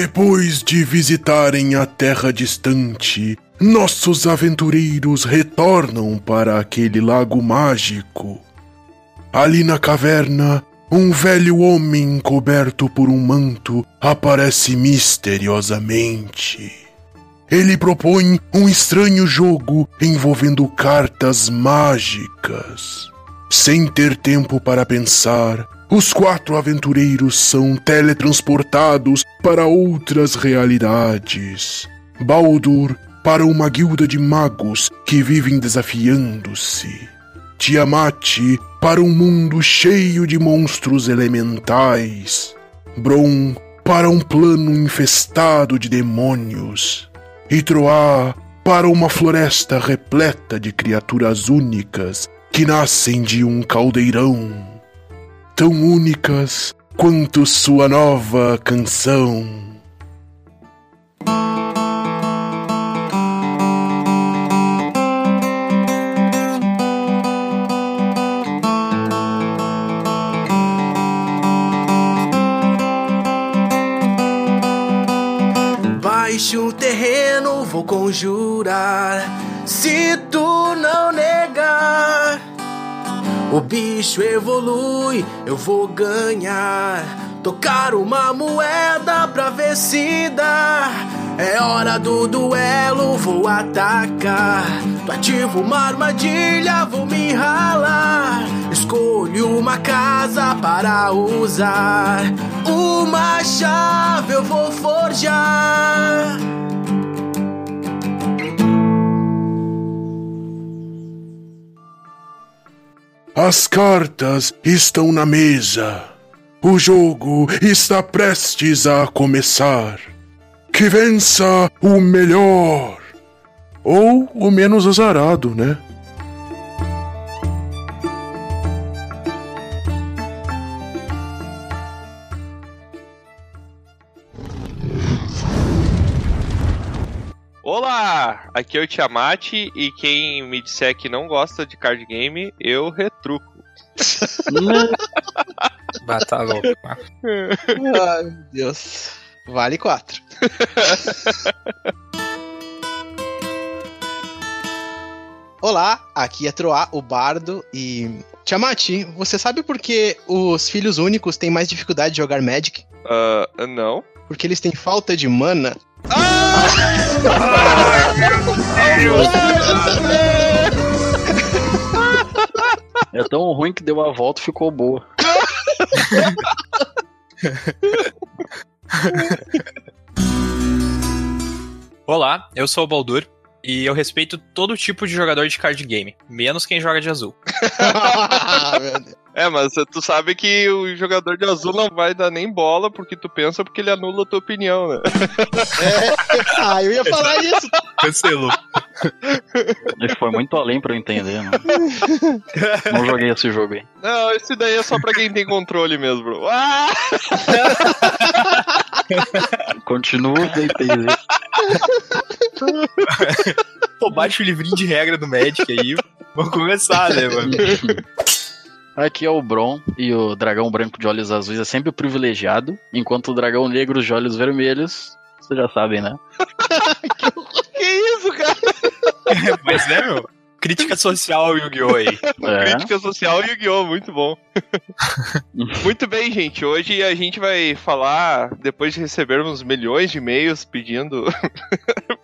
Depois de visitarem a terra distante, nossos aventureiros retornam para aquele lago mágico. Ali na caverna, um velho homem coberto por um manto aparece misteriosamente. Ele propõe um estranho jogo envolvendo cartas mágicas. Sem ter tempo para pensar, os quatro aventureiros são teletransportados para outras realidades. Baldur para uma guilda de magos que vivem desafiando-se. Tiamat para um mundo cheio de monstros elementais. Bron para um plano infestado de demônios. E Troá para uma floresta repleta de criaturas únicas que nascem de um caldeirão tão únicas quanto sua nova canção. Baixe o terreno, vou conjurar. Se tu não negar o bicho evolui, eu vou ganhar. Tocar uma moeda pra ver se dá. É hora do duelo, vou atacar. Tu ativo uma armadilha, vou me ralar. Escolho uma casa para usar. Uma chave eu vou forjar. As cartas estão na mesa. O jogo está prestes a começar. Que vença o melhor. Ou o menos azarado, né? Olá, aqui é o Tiamat e quem me disser que não gosta de card game, eu retruco. Bata louco. Ai, meu Deus. Vale quatro. Olá, aqui é Troá, o Bardo, e. Tiamat, você sabe por que os filhos únicos têm mais dificuldade de jogar Magic? Uh, não. Porque eles têm falta de mana? É tão ruim que deu a volta e ficou boa. Olá, eu sou o Baldur e eu respeito todo tipo de jogador de card game, menos quem joga de azul. É, mas tu sabe que o jogador de azul não vai dar nem bola porque tu pensa porque ele anula a tua opinião, né? É. Ah, eu ia falar isso. Cancelou. Ele foi muito além pra eu entender, né? Não joguei esse jogo aí. Não, esse daí é só pra quem tem controle mesmo, bro. Ah! Continuo sem entender. Pô, baixa o livrinho de regra do Magic aí. Vamos começar, né, mano? Aqui é o Bron e o dragão branco de olhos azuis é sempre o privilegiado, enquanto o dragão negro de olhos vermelhos, vocês já sabem, né? que isso, cara? Mas né, meu? Crítica social ao Yu-Gi-Oh! aí. É. Crítica social e Yu-Gi-Oh! Muito bom. muito bem, gente. Hoje a gente vai falar, depois de recebermos milhões de e-mails pedindo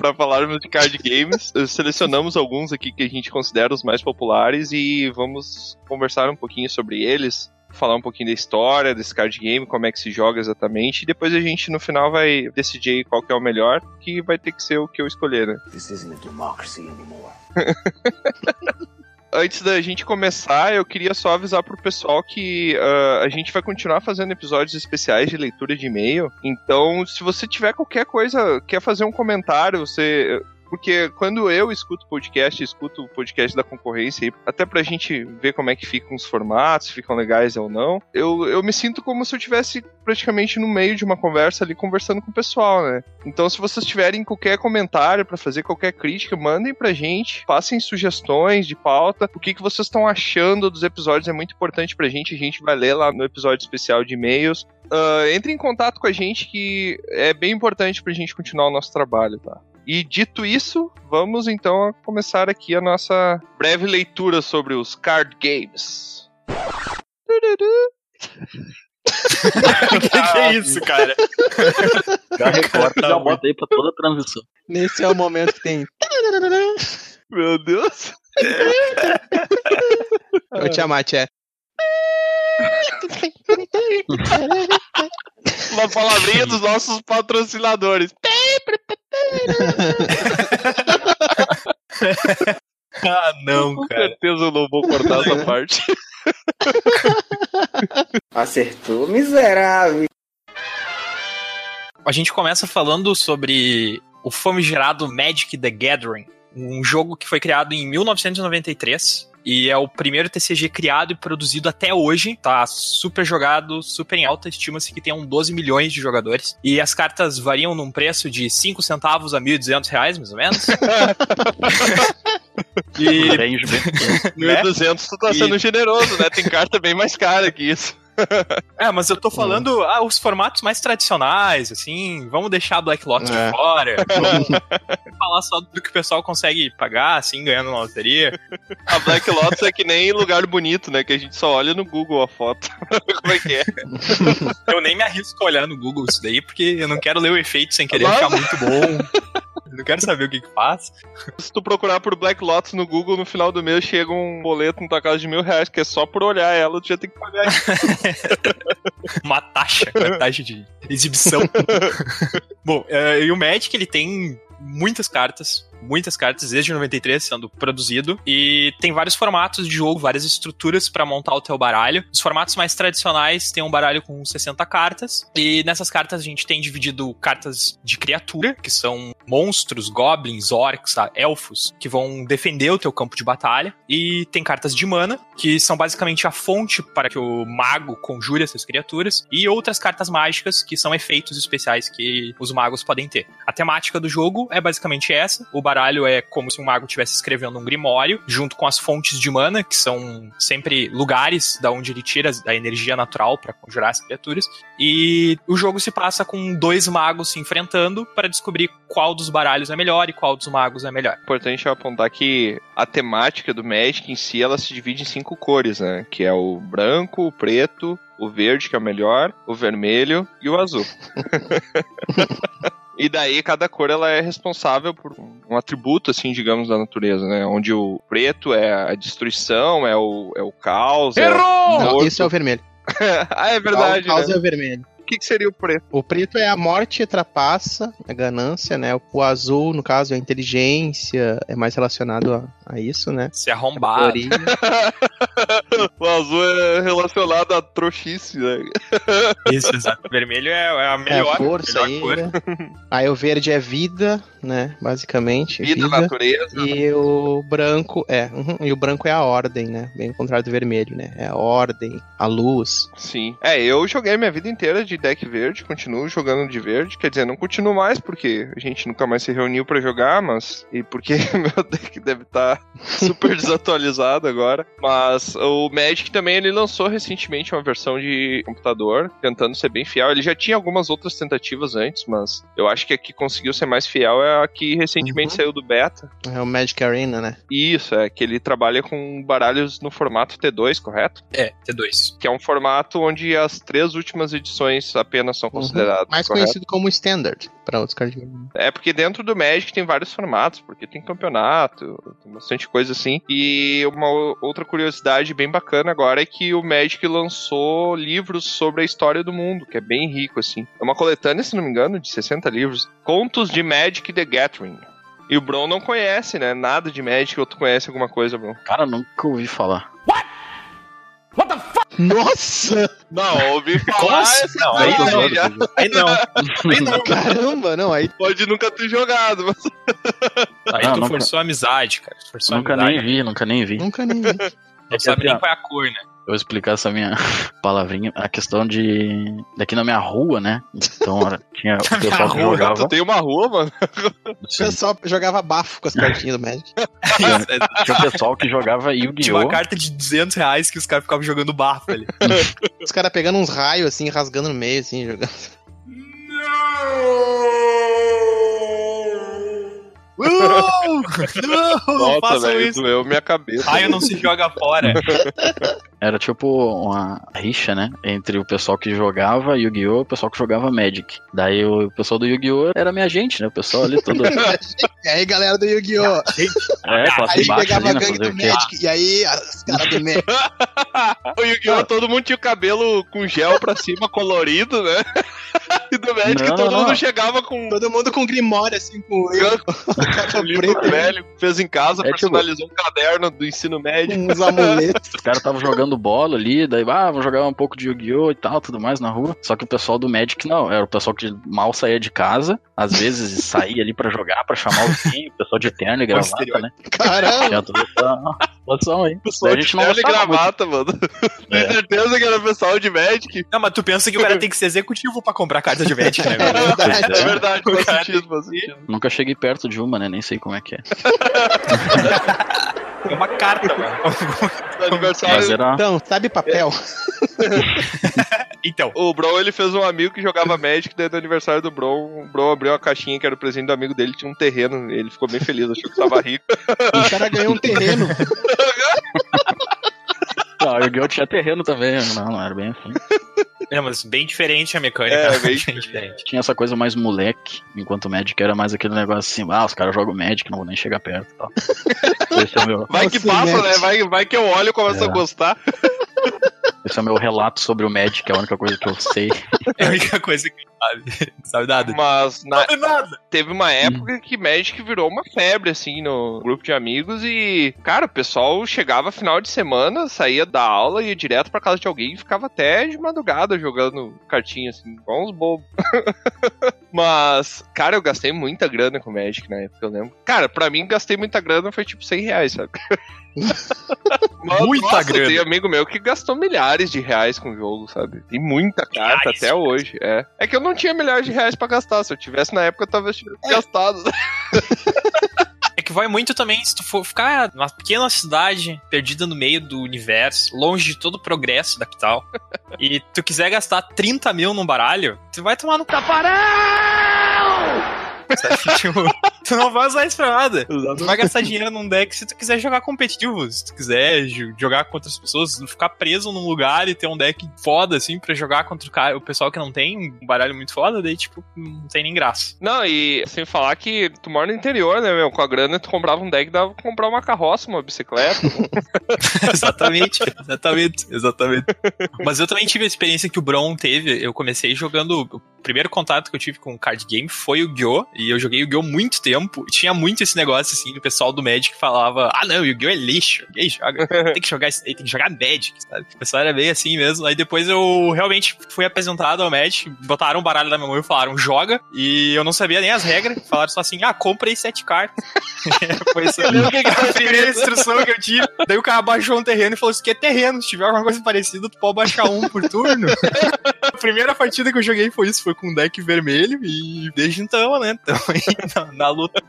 para falarmos de card games, selecionamos alguns aqui que a gente considera os mais populares e vamos conversar um pouquinho sobre eles. Falar um pouquinho da história desse card game, como é que se joga exatamente, e depois a gente no final vai decidir qual que é o melhor, que vai ter que ser o que eu escolher, né? This isn't a democracy anymore. Antes da gente começar, eu queria só avisar pro pessoal que uh, a gente vai continuar fazendo episódios especiais de leitura de e-mail. Então, se você tiver qualquer coisa, quer fazer um comentário, você porque quando eu escuto podcast, escuto o podcast da concorrência, até pra gente ver como é que ficam os formatos, ficam legais ou não, eu, eu me sinto como se eu tivesse praticamente no meio de uma conversa ali conversando com o pessoal, né? Então, se vocês tiverem qualquer comentário para fazer qualquer crítica, mandem pra gente, passem sugestões de pauta, o que, que vocês estão achando dos episódios é muito importante pra gente, a gente vai ler lá no episódio especial de e-mails. Uh, entre em contato com a gente que é bem importante pra gente continuar o nosso trabalho, tá? E dito isso, vamos então começar aqui a nossa breve leitura sobre os card games. que, que é isso, cara? Já recorta, já bota aí pra toda a transição. Nesse é o momento que tem. Meu Deus. O Tiamat é. Uma palavrinha dos nossos patrocinadores. ah, não, Com cara. certeza eu não vou cortar essa parte. Acertou, miserável. A gente começa falando sobre o famigerado Magic the Gathering, um jogo que foi criado em 1993 e é o primeiro TCG criado e produzido até hoje. Tá super jogado, super em alta. Estima-se que tenham 12 milhões de jogadores. E as cartas variam num preço de 5 centavos a 1.200 reais, mais ou menos. e Range bem pequeno. 1.200 tu tá E- sendo generoso, né? Tem carta bem mais cara que isso. É, mas eu tô falando ah, os formatos mais tradicionais, assim, vamos deixar Black Lotus É. de fora, vamos falar só do que o pessoal consegue pagar, assim, ganhando na loteria. A Black Lotus é que nem lugar bonito, né? Que a gente só olha no Google a foto. Como é que é? Eu nem me arrisco a olhar no Google isso daí, porque eu não quero ler o efeito sem querer Nossa. achar muito bom. Eu não quero saber o que que faz. Se tu procurar por Black Lotus no Google, no final do mês chega um boleto na tua casa de mil reais, que é só por olhar ela, tu já tem que pagar. Uma taxa, uma taxa de exibição. Bom, eh, e o Magic, ele tem muitas cartas, muitas cartas desde 93 sendo produzido e tem vários formatos de jogo, várias estruturas para montar o teu baralho. Os formatos mais tradicionais tem um baralho com 60 cartas e nessas cartas a gente tem dividido cartas de criatura, que são monstros, goblins, orcs, tá? elfos, que vão defender o teu campo de batalha e tem cartas de mana, que são basicamente a fonte para que o mago conjure essas criaturas e outras cartas mágicas que são efeitos especiais que os magos podem ter. A temática do jogo é basicamente essa. O baralho é como se um mago estivesse escrevendo um grimório, junto com as fontes de mana, que são sempre lugares da onde ele tira a energia natural para conjurar as criaturas. E o jogo se passa com dois magos se enfrentando para descobrir qual dos baralhos é melhor e qual dos magos é melhor. Importante apontar que a temática do Magic em si, ela se divide em cinco cores, né? Que é o branco, o preto, o verde, que é o melhor, o vermelho e o azul. E daí cada cor ela é responsável por um atributo, assim, digamos, da natureza, né? Onde o preto é a destruição, é o, é o caos. é o Não, isso é o vermelho. ah, é verdade, o caos né? é o vermelho. O que, que seria o preto? O preto é a morte e trapaça, a ganância, né? O azul, no caso, é a inteligência, é mais relacionado a, a isso, né? Se. Sabedoria. o azul é relacionado à trouxice, né? Isso, exato. O vermelho é, é a É melhor, a força melhor aí, cor. né? Aí o verde é vida, né? Basicamente. Vida, natureza. E o branco é. uhum, e o branco é a ordem, né? Bem ao contrário do vermelho, né? É a ordem, a luz. Sim. É, eu joguei a minha vida inteira de deck verde, continuo jogando de verde. Quer dizer, não continuo mais, porque a gente nunca mais se reuniu pra jogar, mas. E porque meu deck deve estar super desatualizado agora. Mas o Magic também ele lançou recentemente uma versão de computador, tentando ser bem fiel. Ele já tinha algumas outras tentativas antes, mas eu acho que a que conseguiu ser mais fiel é que recentemente Uhum. saiu do beta. É o Magic Arena, né? Isso, é que ele trabalha com baralhos no formato T2, correto? É, T2. Que é um formato onde as três últimas edições apenas são consideradas. Uhum. Mais correto? conhecido como Standard para outros card games. É porque dentro do Magic tem vários formatos, porque tem campeonato, tem bastante coisa assim. E uma outra curiosidade bem bacana agora é que o Magic lançou livros sobre a história do mundo, que é bem rico assim. É uma coletânea, se não me engano, de 60 livros. Contos de Magic the Gathering. E o Bron não conhece, né? Nada de Magic, ou tu conhece alguma coisa, Bron? Cara, nunca ouvi falar. Nossa! Não, ouvi falar Como assim? essa Não, aí não. aí já. Aí não. Aí não. Caramba, não, aí. Pode nunca ter jogado, mas Aí Não, tu nunca- forçou a amizade, cara. Tu forçou Nunca amizade. nem vi, nunca nem vi. Nunca nem vi. Não sabe nem qual é a cor, né? Eu vou explicar essa minha palavrinha. A questão de. Daqui na minha rua, né? Então tinha o pessoal que rua, tu jogava. tem uma rua, mano. O pessoal jogava bafo com as cartinhas do Magic. Tinha o pessoal que jogava Tinha uma Yu-Gi-Oh! carta de 200 reais que os caras ficavam jogando bafo ali. Os caras pegando uns raios assim, rasgando no meio, assim, jogando. Não! Não, não Nossa, façam isso. doeu minha cabeça. Raio não se joga fora. Era tipo uma rixa, né? Entre o pessoal que jogava Yu-Gi-Oh! e o pessoal que jogava Magic. Daí o pessoal do Yu-Gi-Oh! era minha gente, né? O pessoal ali todo. E aí, galera do Yu-Gi-Oh! É, classe Aí baixa pegava ali, a gangue do? Magic. E aí, as caras do Magic. O Yu-Gi-Oh! todo mundo tinha o cabelo com gel pra cima, colorido, né? E do Magic Não, todo não. mundo chegava com Todo mundo com Grimório, assim, com um livro preta, velho, fez em casa, É, tipo- personalizou um caderno do ensino médio. uns amuletos. Os caras estavam jogando bola ali, daí, ah, vamos jogar um pouco de Yu-Gi-Oh! e tal, tudo mais na rua. Só que o pessoal do Magic não, era o pessoal que mal saía de casa, às vezes saía ali pra jogar, pra chamar o vizinho, o pessoal de terno e gravata, né? Caramba! Situação aí. Pessoal a de gente não terno e gostava muito. gravata, mano. Tenho É. certeza que era pessoal de Magic. Não, mas tu pensa que o cara tem que ser executivo pra comprar carta de Magic, né? velho? verdade. É verdade, faz sentido, faz sentido. Nunca cheguei perto de uma, né? Nem sei como é que é. É uma carta, mano. No aniversário, Mas era. Então, sabe papel? Então, O Bron, ele fez um amigo que jogava Magic, daí do aniversário do Bron, o Bron abriu uma caixinha que era o presente do amigo dele, tinha um terreno, ele ficou bem feliz, achou que tava rico. O cara ganhou um terreno. Não, o Yu-Gi-Oh! tinha terreno também, não, não era bem assim. É, mas bem diferente a mecânica. É, bem diferente. Tinha essa coisa mais moleque, enquanto o Magic era mais aquele negócio assim, ah, os caras jogam Magic, não vou nem chegar perto e tal. Esse é meu, Vai que Nossa, passa, Magic. né? Vai, vai que eu olho e começo É. a gostar. esse é o meu relato sobre o Magic, é a única coisa que eu sei. É a única coisa que sabe. Sabe nada. Mas na- Sabe nada. teve uma época que Magic virou uma febre, assim, no grupo de amigos e, cara, o pessoal chegava final de semana, saía da aula, ia direto pra casa de alguém e ficava até de madrugada jogando cartinha, assim, igual uns bobos. Mas, cara, eu gastei muita grana com Magic na época, eu lembro. Cara, pra mim, gastei muita grana foi tipo 100 reais, sabe? Mas, Muita nossa, grana. Tem amigo meu que gastou milhares de reais com o jogo, sabe? Tem muita carta Milhares até hoje. É. é que eu não tinha milhares de reais pra gastar. Se eu tivesse na época, eu talvez tivesse gastado. Vai muito também se tu for ficar numa pequena cidade, perdida no meio do universo, longe de todo o progresso da capital, e tu quiser gastar 30 mil num baralho, tu vai tomar no caparão! Sabe? Tipo, tu não vai usar isso pra nada. Tu vai gastar dinheiro num deck se tu quiser jogar competitivo, se tu quiser jo- jogar contra as pessoas, ficar preso num lugar e ter um deck foda, assim, pra jogar contra o, cara, o pessoal que não tem um baralho muito foda, daí, tipo, não tem nem graça. Não, e sem falar que tu mora no interior, né, meu? Com a grana tu comprava um deck, dava pra comprar uma carroça, uma bicicleta. exatamente, exatamente, exatamente. Mas eu também tive a experiência que o Bron teve. Eu comecei jogando. O primeiro contato que eu tive com o card game foi o Gyo. E eu joguei o Gyo muito tempo. E tinha muito esse negócio, assim, do pessoal do Magic falava: Ah, não, o Gyo é lixo. Ninguém joga. Tem que jogar isso aí, tem que jogar Magic, sabe? O pessoal era bem assim mesmo. Aí depois eu realmente fui apresentado ao Magic. Botaram um baralho na minha mão e falaram: Joga. E eu não sabia nem as regras. Falaram só assim: Ah, compra aí sete cartas. foi isso. o que que tá a primeira instrução que eu tive. Daí o cara baixou um terreno e falou: Isso aqui é terreno. Se tiver alguma coisa parecida, tu pode baixar um por turno. a primeira partida que eu joguei foi isso, foi com um deck vermelho. E desde então, né? Tamo aí na, na luta.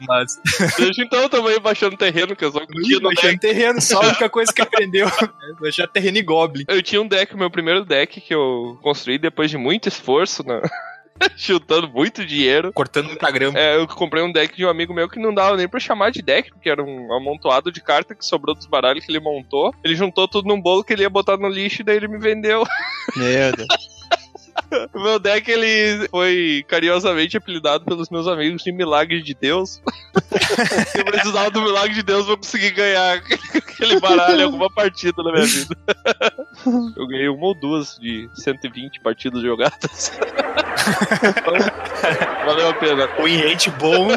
Mas Desde então eu também baixando terreno, que eu só no baixando deck. terreno, só a única coisa que aprendeu é baixar terreno e Goblin. Eu tinha um deck, o meu primeiro deck que eu construí depois de muito esforço, né? chutando muito dinheiro. Cortando muita grama. É, eu comprei um deck de um amigo meu que não dava nem pra chamar de deck, porque era um amontoado de carta que sobrou dos baralhos que ele montou. Ele juntou tudo num bolo que ele ia botar no lixo e daí ele me vendeu. Meu Deus. O meu deck, ele foi carinhosamente apelidado pelos meus amigos de Milagre de Deus. eu precisava do Milagre de Deus pra conseguir ganhar aquele baralho em alguma partida na minha vida. Eu ganhei uma ou duas de 120 partidas jogadas. Então, valeu a pena. O rate bom.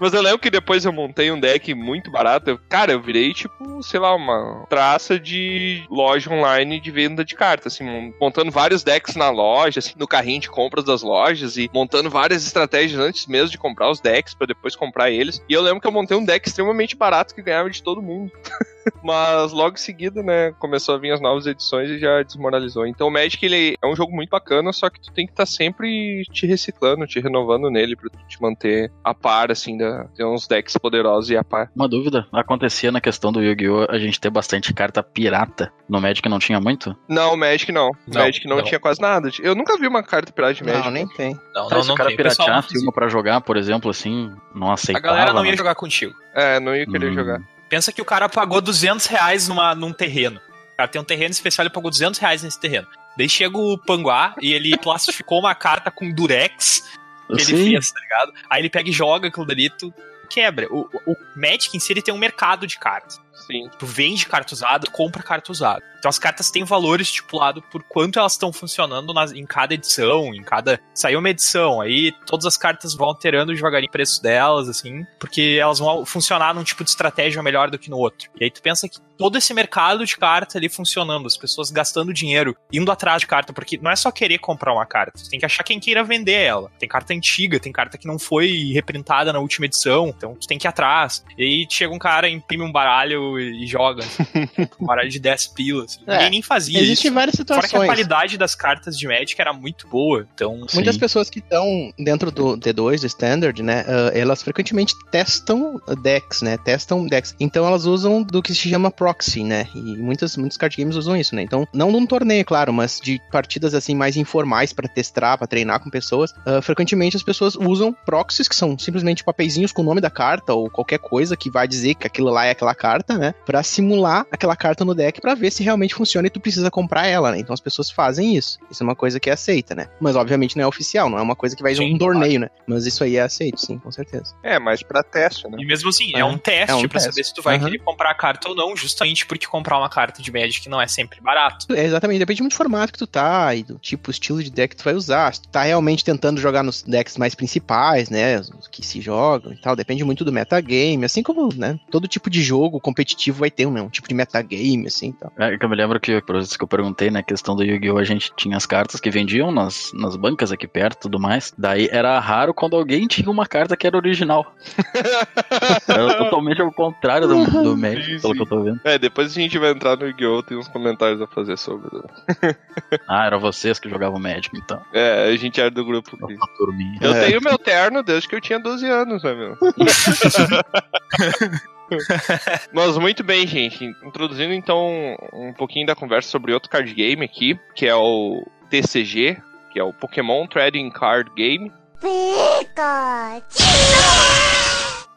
Mas eu lembro que depois eu montei um deck muito barato. Eu- cara, eu virei, tipo, sei lá, uma traça de loja online de venda de cartas, assim, mon- montando vários decks na loja, assim, no carrinho de compras das lojas e montando várias estratégias antes mesmo de comprar os decks pra depois comprar eles. E eu lembro que eu montei um deck extremamente barato que ganhava de todo mundo. Mas logo em seguida, né, começou a vir as novas edições e já desmoralizou. Então o Magic, ele é um jogo muito bacana, só que tu tem que estar sempre te reciclando, te renovando nele pra tu te manter a par, assim, da, ter uns decks poderosos e a par. Uma dúvida, acontecia na questão do Yu-Gi-Oh! a gente ter bastante carta pirata. No Magic não tinha muito? Não, o Magic não. O Não, Magic não, não. tinha quase nada. Eu nunca vi uma carta pirata de Magic. Não, nem tem. Não, Tá, não, se não o cara tem. Pirateasse fazia. uma pra jogar, por exemplo, assim, não A aceitava. galera não ia né? jogar contigo. É, não ia querer Hum. jogar. Pensa que o cara pagou 200 reais numa, num terreno. O cara tem um terreno especial, ele pagou 200 reais nesse terreno. Daí chega o Panguá e ele plastificou uma carta com durex que ele Sim. fez, tá ligado? Aí ele pega e joga aquilo dali, tu quebra. O, o o Magic em si, ele tem um mercado de cartas. Sim. Tu vende carta usada, tu compra carta usada. Então as cartas têm valor estipulado por quanto elas estão funcionando nas- em cada edição, em cada. Saiu uma edição, aí todas as cartas vão alterando devagarinho o preço delas, assim, porque elas vão funcionar num tipo de estratégia melhor do que no outro. E aí tu pensa que todo esse mercado de carta ali funcionando, as pessoas gastando dinheiro, indo atrás de carta, porque não é só querer comprar uma carta, tu tem que achar quem queira vender ela. Tem carta antiga, tem carta que não foi reprintada na última edição, então tu tem que ir atrás. E aí chega um cara, imprime um baralho e joga. um baralho de 10 pilas. Assim. É, Ninguém nem fazia Existem isso. várias Fora que a situações. qualidade das cartas de Magic era muito boa, então... Muitas Sim. pessoas que estão dentro do D2, do Standard, né, ah, elas frequentemente testam decks, né, testam decks. Então elas usam do que se chama proxy, né, e muitas, muitos card games usam isso, né. Então, não num torneio, claro, mas de partidas assim mais informais pra testar, pra treinar com pessoas, ah, frequentemente as pessoas usam proxies, que são simplesmente papeizinhos com o nome da carta ou qualquer coisa que vai dizer que aquilo lá é aquela carta, né, pra simular aquela carta no deck pra ver se realmente funciona e tu precisa comprar ela, né. Então as pessoas fazem isso. Isso é uma coisa que é aceita, né. Mas obviamente não é oficial, não é uma coisa que vai Sim, um torneio, né. Mas isso aí é aceito, sim, com certeza. É, mas pra teste, né? E mesmo assim, é, É, um teste é um pra teste. saber se tu vai Aham. querer comprar a carta ou não, justamente porque comprar uma carta de Magic não é sempre barato. É, exatamente, depende muito do formato que tu tá e do tipo, estilo de deck que tu vai usar. Se tu tá realmente tentando jogar nos decks mais principais, né, os que se jogam e tal, depende muito do metagame, assim como, né, todo tipo de jogo competitivo vai ter um, né, um tipo de metagame, assim, e tal. É que eu me lembro que, por isso que eu perguntei, na questão do Yu-Gi-Oh! a gente tinha as cartas que vendiam nas, nas bancas aqui perto e tudo mais. Daí era raro quando alguém tinha uma carta que era original. era totalmente ao contrário do, do Magic, Sim, pelo sim. que eu tô vendo. É, depois a gente vai entrar no Yu-Gi-Oh! Tem uns comentários a fazer sobre. né? Ah, eram vocês que jogavam Magic, então. É, a gente era do grupo. que- Uma turminha. Eu É. tenho meu terno desde que eu tinha 12 anos, né, meu? Mas muito bem, gente. Introduzindo então um pouquinho da conversa sobre outro card game aqui, que é o TCG, que é o Pokémon Trading Card Game.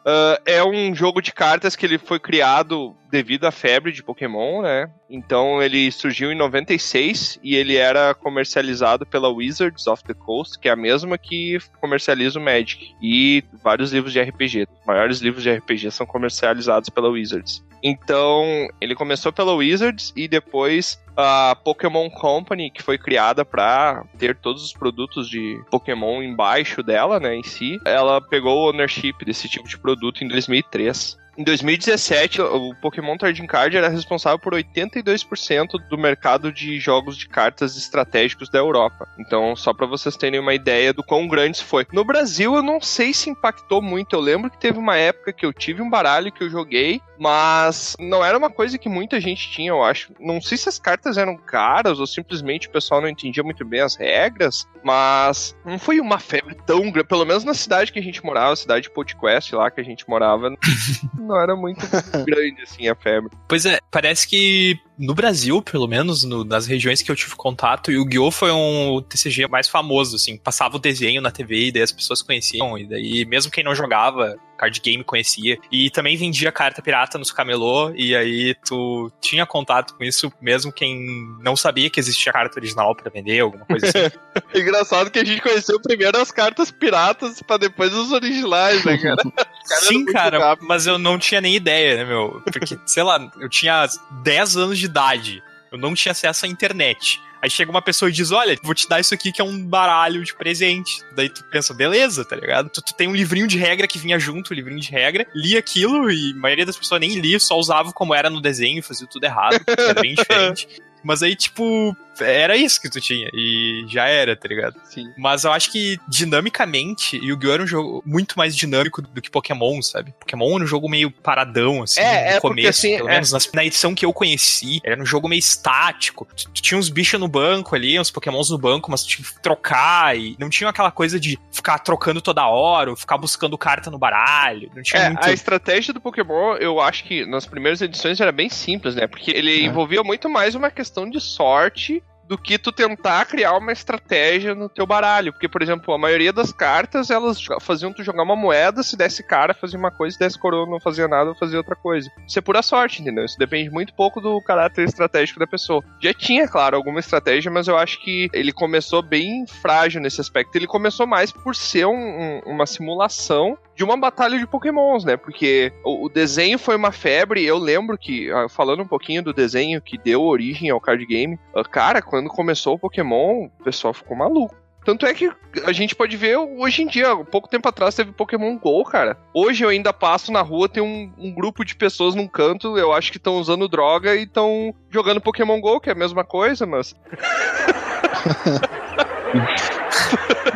Ah, é um jogo de cartas que ele foi criado devido à febre de Pokémon, né? Então ele surgiu em 96 e ele era comercializado pela Wizards of the Coast, que é a mesma que comercializa o Magic e vários livros de RPG. Os maiores livros de RPG são comercializados pela Wizards. Então, ele começou pela Wizards e depois a Pokémon Company, que foi criada para ter todos os produtos de Pokémon embaixo dela, né, em si, ela pegou o ownership desse tipo de produto em 2003. Em 2017, o Pokémon Trading Card era responsável por 82% do mercado de jogos de cartas estratégicos da Europa. Então, só para vocês terem uma ideia do quão grande isso foi. No Brasil, eu não sei se impactou muito. Eu lembro que teve uma época que eu tive um baralho que eu joguei, mas não era uma coisa que muita gente tinha, eu acho. Não sei se as cartas eram caras ou simplesmente o pessoal não entendia muito bem as regras, mas não foi uma febre tão grande. Pelo menos na cidade que a gente morava, a cidade de Podquest lá que a gente morava, não era muito grande assim a febre. Pois é, parece que no Brasil, pelo menos, no- nas regiões que eu tive contato, o Yu-Gi-Oh! foi um TCG mais famoso, assim, passava o desenho na TV e daí as pessoas conheciam, e daí mesmo quem não jogava card game conhecia. E também vendia carta pirata nos camelô, e aí tu tinha contato com isso, mesmo quem não sabia que existia carta original para vender, alguma coisa assim. Engraçado que a gente conheceu primeiro as cartas piratas pra depois os originais, né, cara? Sim, cara, mas eu não tinha nem ideia, né, meu? Porque, sei lá, eu tinha 10 anos de idade. Eu não tinha acesso à internet. Aí chega uma pessoa e diz: Olha, vou te dar isso aqui que é um baralho de presente. Daí tu pensa, beleza, tá ligado? Tu, tu tem um livrinho de regra que vinha junto, um livrinho de regra, li aquilo e a maioria das pessoas nem lia, só usava como era no desenho, fazia tudo errado, era bem diferente. Mas aí, tipo, era isso que tu tinha. E já era, tá ligado? Sim. Mas eu acho que, dinamicamente, Yu-Gi-Oh! era um jogo muito mais dinâmico do que Pokémon, sabe? Pokémon era um jogo meio paradão, assim, É, no é, porque, começo. assim, pelo é. menos na edição que eu conheci, era um jogo meio estático. Tu, tu tinha uns bichos no banco ali, uns Pokémons no banco, mas tu tinha que trocar e não tinha aquela coisa de ficar trocando toda hora, ou ficar buscando carta no baralho. Não tinha É, muito. a estratégia do Pokémon, eu acho que nas primeiras edições era bem simples, né? Porque ele envolvia muito mais uma questão de sorte do que tu tentar criar uma estratégia no teu baralho. Porque, por exemplo, a maioria das cartas, elas faziam tu jogar uma moeda, se desse cara, fazia uma coisa, se desse coroa, não fazia nada, fazia outra coisa. Isso é pura sorte, entendeu? Isso depende muito pouco do caráter estratégico da pessoa. Já tinha, claro, alguma estratégia, mas eu acho que ele começou bem frágil nesse aspecto. Ele começou mais por ser um- um- uma simulação de uma batalha de pokémons, né? Porque o, o desenho foi uma febre. Eu lembro que, ah, falando um pouquinho do desenho que deu origem ao card game, ah, cara, quando começou o Pokémon, o pessoal ficou maluco. Tanto é que a gente pode ver hoje em dia, pouco tempo atrás teve Pokémon GO, cara. Hoje eu ainda passo na rua, tem um, um grupo de pessoas num canto, eu acho que estão usando droga e estão jogando Pokémon GO, que é a mesma coisa, mas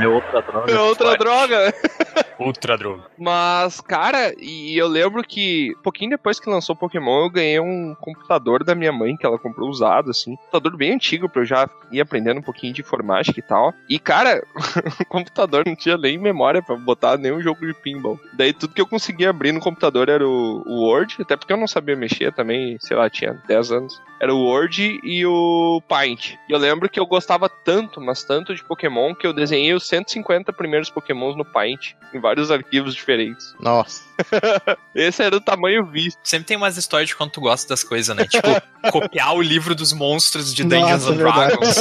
É outra droga. é outra droga. Ultra droga. Mas, cara, e eu lembro que pouquinho depois que lançou Pokémon, eu ganhei um computador da minha mãe, que ela comprou usado, assim. Um computador bem antigo, pra eu já ir aprendendo um pouquinho de informática e tal. E, cara, o computador não tinha nem memória pra botar nenhum jogo de pinball. Daí tudo que eu conseguia abrir no computador era o, o Word, até porque eu não sabia mexer também, sei lá, tinha 10 anos. Era o Word e o Paint. E eu lembro que eu gostava tanto, mas tanto de Pokémon, que eu desenhei os 150 primeiros Pokémons no Paint, em vários arquivos diferentes. Nossa. Esse era o tamanho visto. Sempre tem umas histórias de quando tu gosta das coisas, né? Tipo, copiar o livro dos monstros de Dungeons Nossa, and é. Dragons.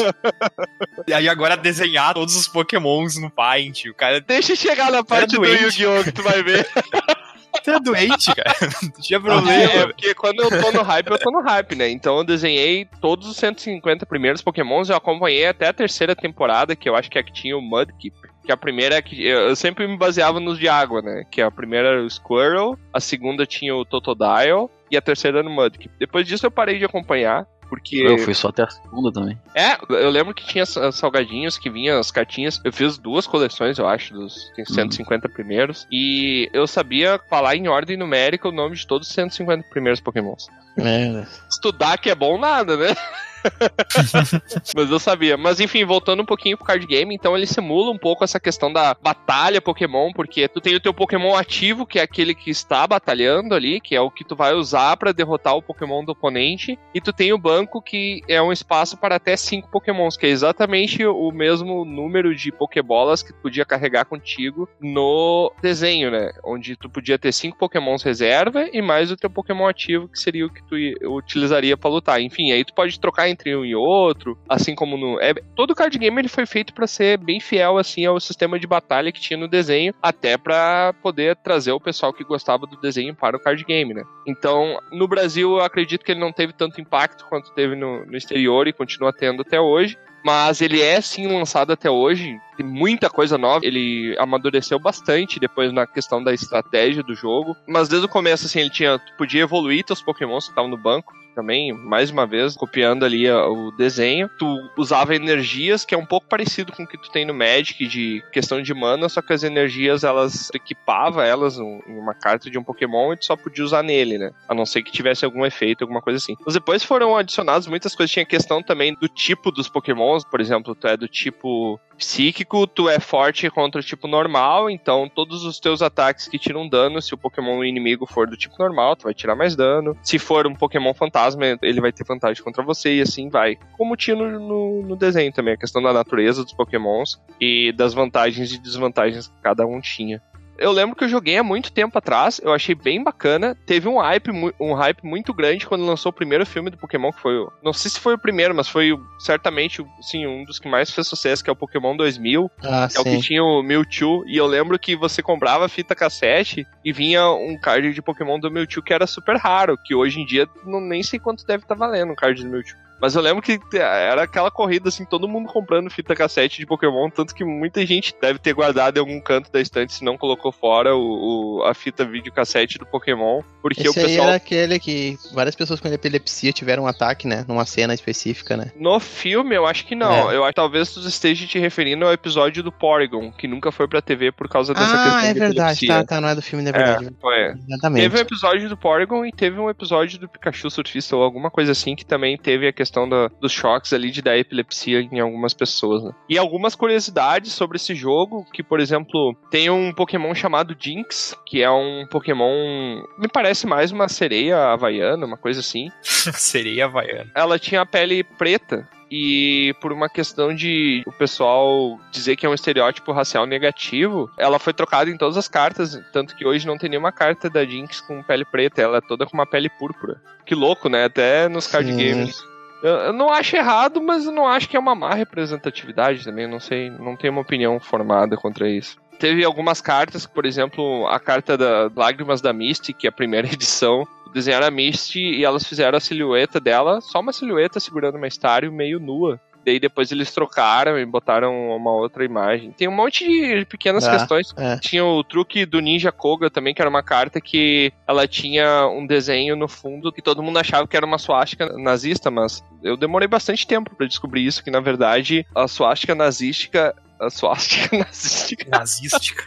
e aí agora desenhar todos os pokémons no Paint. O cara Deixa eu chegar na parte do doente. Yu-Gi-Oh! que tu vai ver. tá doente, cara. Não tinha É, problema. porque quando eu tô no hype, eu tô no hype, né? Então eu desenhei todos os 150 primeiros Pokémons, eu acompanhei até a terceira temporada, que eu acho que é que tinha o Mudkip. Que a primeira é que. Eu eu sempre me baseava nos de água, né? Que a primeira era o Squirrel, a segunda tinha o Totodile e a terceira era o Mudkip. Depois disso eu parei de acompanhar. Porque. Eu fui só até a segunda também. É, eu lembro que tinha salgadinhos que vinham as cartinhas. Eu fiz duas coleções, eu acho, dos 150 primeiros. E eu sabia falar em ordem numérica o nome de todos os 150 primeiros Pokémons. É, Estudar que é bom nada, né? Mas eu sabia. Mas enfim, voltando um pouquinho pro card game, então ele simula um pouco essa questão da batalha Pokémon, porque tu tem o teu Pokémon ativo, que é aquele que está batalhando ali, que é o que tu vai usar pra derrotar o Pokémon do oponente, e tu tem o banco, que é um espaço para até cinco Pokémons, que é exatamente o mesmo número de Pokébolas que tu podia carregar contigo no desenho, né? Onde tu podia ter cinco Pokémons reserva e mais o teu Pokémon ativo, que seria o que tu utilizaria pra lutar. Enfim, aí tu pode trocar entre um e outro, assim como no. É, todo card game ele foi feito pra ser bem fiel assim ao sistema de batalha que tinha no desenho, até pra poder trazer o pessoal que gostava do desenho para o card game, né? Então, no Brasil, eu acredito que ele não teve tanto impacto quanto teve no, no exterior e continua tendo até hoje. Mas ele é sim lançado até hoje, tem muita coisa nova. Ele amadureceu bastante depois na questão da estratégia do jogo. Mas desde o começo, assim, ele tinha. Tu podia evoluir teus Pokémons que estavam no banco também, mais uma vez, copiando ali o desenho. Tu usava energias, que é um pouco parecido com o que tu tem no Magic, de questão de mana, só que as energias, elas equipava elas em uma carta de um Pokémon e tu só podia usar nele, né? A não ser que tivesse algum efeito, alguma coisa assim. Mas depois foram adicionadas muitas coisas. Tinha questão também do tipo dos Pokémons, por exemplo, tu é do tipo psíquico, tu é forte contra o tipo normal, então todos os teus ataques que tiram dano, se o Pokémon inimigo for do tipo normal, tu vai tirar mais dano. Se for um Pokémon fantasma, ele vai ter vantagem contra você e assim vai. Como tinha no, no, no desenho também, a questão da natureza dos Pokémons e das vantagens e desvantagens que cada um tinha. Eu lembro que eu joguei há muito tempo atrás, eu achei bem bacana. Teve um hype, um hype muito grande quando lançou o primeiro filme do Pokémon, que foi o. Não sei se foi o primeiro, mas foi certamente sim, um dos que mais fez sucesso, que é o Pokémon 2000. Ah, É o que sim. tinha o Mewtwo, e eu lembro que você comprava a fita cassete e vinha um card de Pokémon do Mewtwo que era super raro, que hoje em dia não, nem sei quanto deve estar valendo um card do Mewtwo. Mas eu lembro que era aquela corrida, assim, todo mundo comprando fita cassete de Pokémon, tanto que muita gente deve ter guardado em algum canto da estante se não colocou fora o, o- a fita videocassete do Pokémon, porque Esse o aí pessoal... era aquele que várias pessoas com epilepsia tiveram um ataque, né? Numa cena específica, né? No filme, eu acho que não. É. Eu acho talvez tu esteja te referindo ao episódio do Porygon, que nunca foi pra TV por causa dessa questão Ah, é da verdade. Tá, tá, não é do filme, é verdade. É, foi. Exatamente. Teve um episódio do Porygon e teve um episódio do Pikachu Surfista ou alguma coisa assim que também teve a questão da- dos choques ali de dar epilepsia em algumas pessoas. né? E algumas curiosidades sobre esse jogo, que por exemplo, tem um Pokémon chamado Jinx, que é um Pokémon, me parece mais uma sereia havaiana, uma coisa assim. Seria havaiano. Ela tinha a pele preta. E por uma questão de o pessoal dizer que é um estereótipo racial negativo, ela foi trocada em todas as cartas, tanto que hoje não tem nenhuma carta da Jinx com pele preta, ela é toda com uma pele púrpura. Que louco, né? Até nos card Sim. games. Eu, não acho errado, mas eu não acho que é uma má representatividade também. Não sei, não tenho uma opinião formada contra isso. Teve algumas cartas, por exemplo, a carta da Lágrimas da Misty, que é a primeira edição, desenharam a Misty e elas fizeram a silhueta dela, só uma silhueta segurando uma Stario meio nua. Daí depois eles trocaram e botaram uma outra imagem. Tem um monte de pequenas Ah, questões. é. Tinha o truque do Ninja Koga também, que era uma carta que ela tinha um desenho no fundo que todo mundo achava que era uma suástica nazista, mas eu demorei bastante tempo pra descobrir isso, que na verdade a suástica nazística. A suástica nazística. Nazística.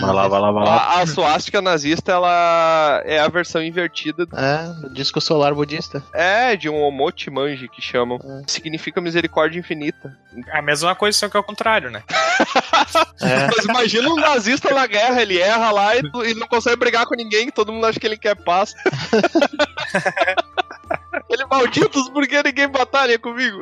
Vai lá, vai lá, vai lá. A, a suástica nazista, ela é a versão invertida É, do disco solar budista. É, de um Omote Manji que chamam. É. Significa misericórdia infinita. É a mesma coisa, só que é o contrário, né? É. Mas imagina um nazista na guerra, ele erra lá e ele não consegue brigar com ninguém, todo mundo acha que ele quer paz. ele malditos, por que ninguém batalha comigo?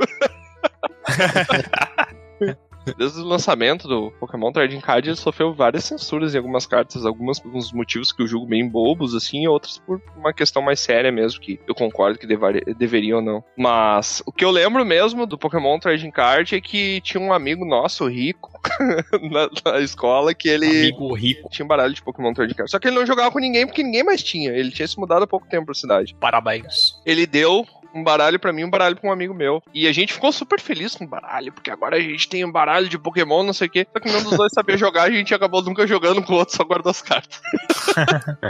Desde o lançamento do Pokémon Trading Card, ele sofreu várias censuras em algumas cartas, algumas por uns motivos que eu julgo bem bobos, assim, e outros por uma questão mais séria mesmo, que eu concordo que devari- deveria ou não. Mas o que eu lembro mesmo do Pokémon Trading Card é que tinha um amigo nosso, rico, na, na escola, que ele Amigo rico. tinha um baralho de Pokémon Trading Card. Só que ele não jogava com ninguém porque ninguém mais tinha. Ele tinha se mudado há pouco tempo pra cidade. Parabéns. Ele deu um baralho pra mim, um baralho pra um amigo meu. E a gente ficou super feliz com o baralho, porque agora a gente tem um baralho de Pokémon, não sei o quê. Só que nenhum dos dois sabia jogar, a gente acabou nunca jogando com o outro, só guardou as cartas.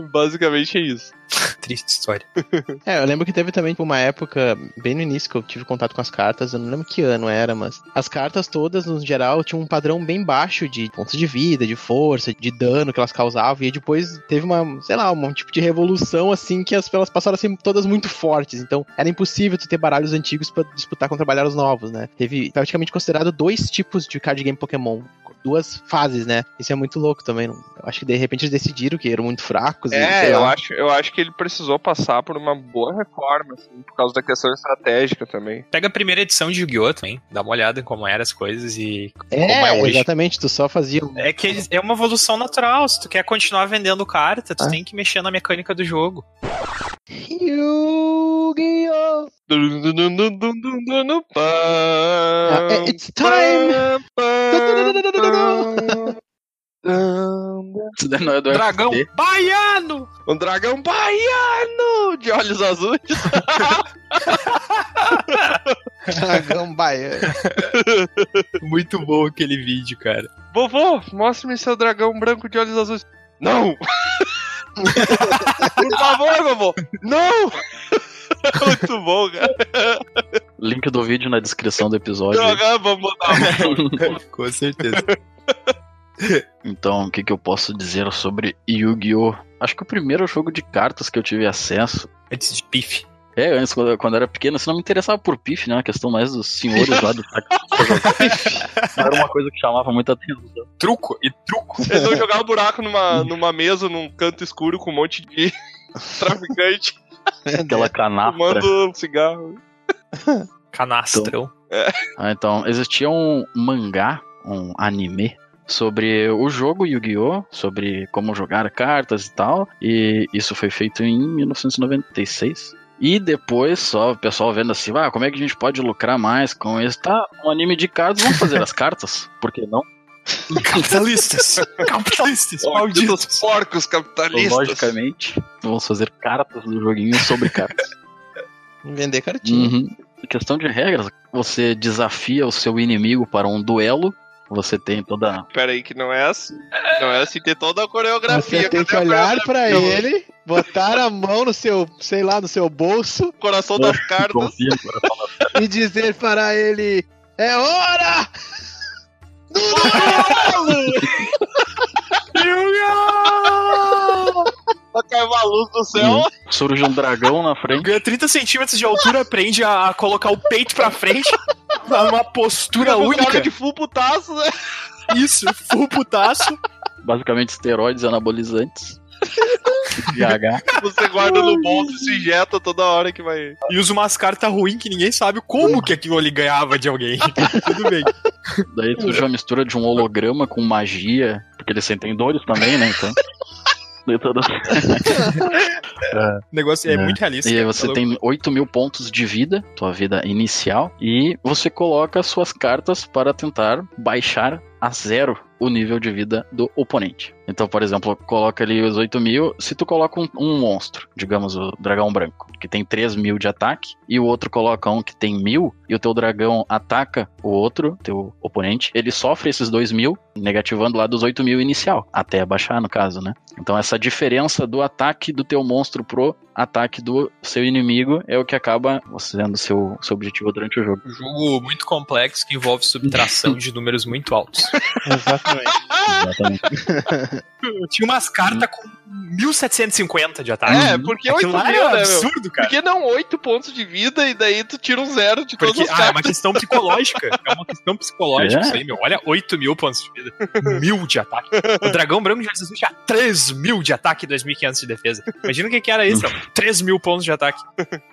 Basicamente é isso. Triste história. É, eu lembro que teve também uma época, bem no início, que eu tive contato com as cartas, eu não lembro que ano era, mas as cartas todas, no geral, tinham um padrão bem baixo de pontos de vida, de força, de dano que elas causavam, e depois teve uma, sei lá, um tipo de revolução, assim, que as, elas passaram a ser todas muito fortes, então era impossível tu ter baralhos antigos pra disputar contra baralhos novos, né? Teve praticamente considerado dois tipos de card game Pokémon. Duas fases, né? Isso é muito louco também. Eu acho que de repente eles decidiram que eram muito fracos. e, sei É, eu lá. acho, eu acho que ele precisou passar por uma boa reforma, assim, por causa da questão estratégica também. Pega a primeira edição de Yu-Gi-Oh! também, dá uma olhada em como eram as coisas e como É, é hoje. exatamente, tu só fazia. É que eles- é uma evolução natural. Se tu quer continuar vendendo carta, tu Ah. tem que mexer na mecânica do jogo. Yu-Gi-Oh! It's time! Daí não é do Dragão UFC. baiano! Um dragão baiano de olhos azuis. Dragão baiano. Muito bom aquele vídeo, cara. Vovô, mostre-me seu dragão branco de olhos azuis. Não! Por favor, vovô! Não! Muito bom, cara. Link do vídeo na descrição do episódio. Droga, vamos botar. Com certeza. Então, o que, que eu posso dizer sobre Yu-Gi-Oh? Acho que o primeiro jogo de cartas que eu tive acesso. Antes de Pif. É, antes, quando, quando eu era pequeno, assim, não me interessava por PIF, né? A questão mais dos senhores lá do era uma coisa que chamava muita atenção. Truco e truco. Eles vão jogar um buraco numa, numa mesa, num canto escuro com um monte de traficante Aquela canastra. fumando cigarro. Canastrão. Ah, então, existia um mangá, um anime, sobre o jogo Yu-Gi-Oh!, sobre como jogar cartas e tal. E isso foi feito em 1996. E depois, só o pessoal vendo assim, ah, como é que a gente pode lucrar mais com isso? Tá, um anime de cartas, vamos fazer as cartas? Por que não? Capitalistas! Capitalistas! Malditos! Porcos capitalistas. Então, Logicamente, vamos fazer cartas do joguinho sobre cartas. Vender cartinha. Uhum. Em questão de regras, você desafia o seu inimigo para um duelo. Você tem toda. Pera aí, que não é assim. Não é assim, tem toda a coreografia. Você tem que olhar pra coreografia? ele, botar a mão no seu, sei lá, no seu bolso Coração das cartas. E dizer para ele: É hora! do Cai uma luz do céu. Surge um dragão na frente. Ganha 30 centímetros de altura, aprende a colocar o peito pra frente, numa postura única. de full putaço, né? Isso, full putaço. Basicamente esteroides anabolizantes. Você guarda no bolso e se injeta toda hora que vai. E usa umas cartas ruins que ninguém sabe como que aquilo ali ganhava de alguém. Tudo bem. Daí surge uma mistura de um holograma com magia. Porque eles sentem dores também, né? Então. Daí toda- O negócio é, É. muito realista. E você tá tem 8 mil pontos de vida, tua vida inicial, e você coloca suas cartas para tentar baixar a zero o nível de vida do oponente. Então, por exemplo, coloca ali os 8 mil. Se tu coloca um, um monstro, digamos o dragão branco, que tem 3 mil de ataque, e o outro coloca um que tem mil, e o teu dragão ataca o outro, teu oponente, ele sofre esses 2 mil, negativando lá dos 8 mil inicial, até baixar no caso, né? Então essa diferença do ataque do teu monstro pro ataque do seu inimigo é o que acaba sendo seu, seu objetivo durante o jogo. Um jogo muito complexo que envolve subtração de números muito altos. Exatamente. Exatamente. Tinha umas cartas com 1750 de ataque. É, porque 8 Aquilo mil, é né, meu? absurdo, Por cara. que não 8 pontos de vida e daí tu tira um zero de Porque as ah, é uma questão psicológica. É uma questão psicológica É. isso aí, meu. Olha, 8 mil pontos de vida. Mil de ataque. O dragão branco já Jesus tinha 3 mil de ataque e 2.500 de defesa. Imagina o que, que era isso, ó. 3 mil pontos de ataque.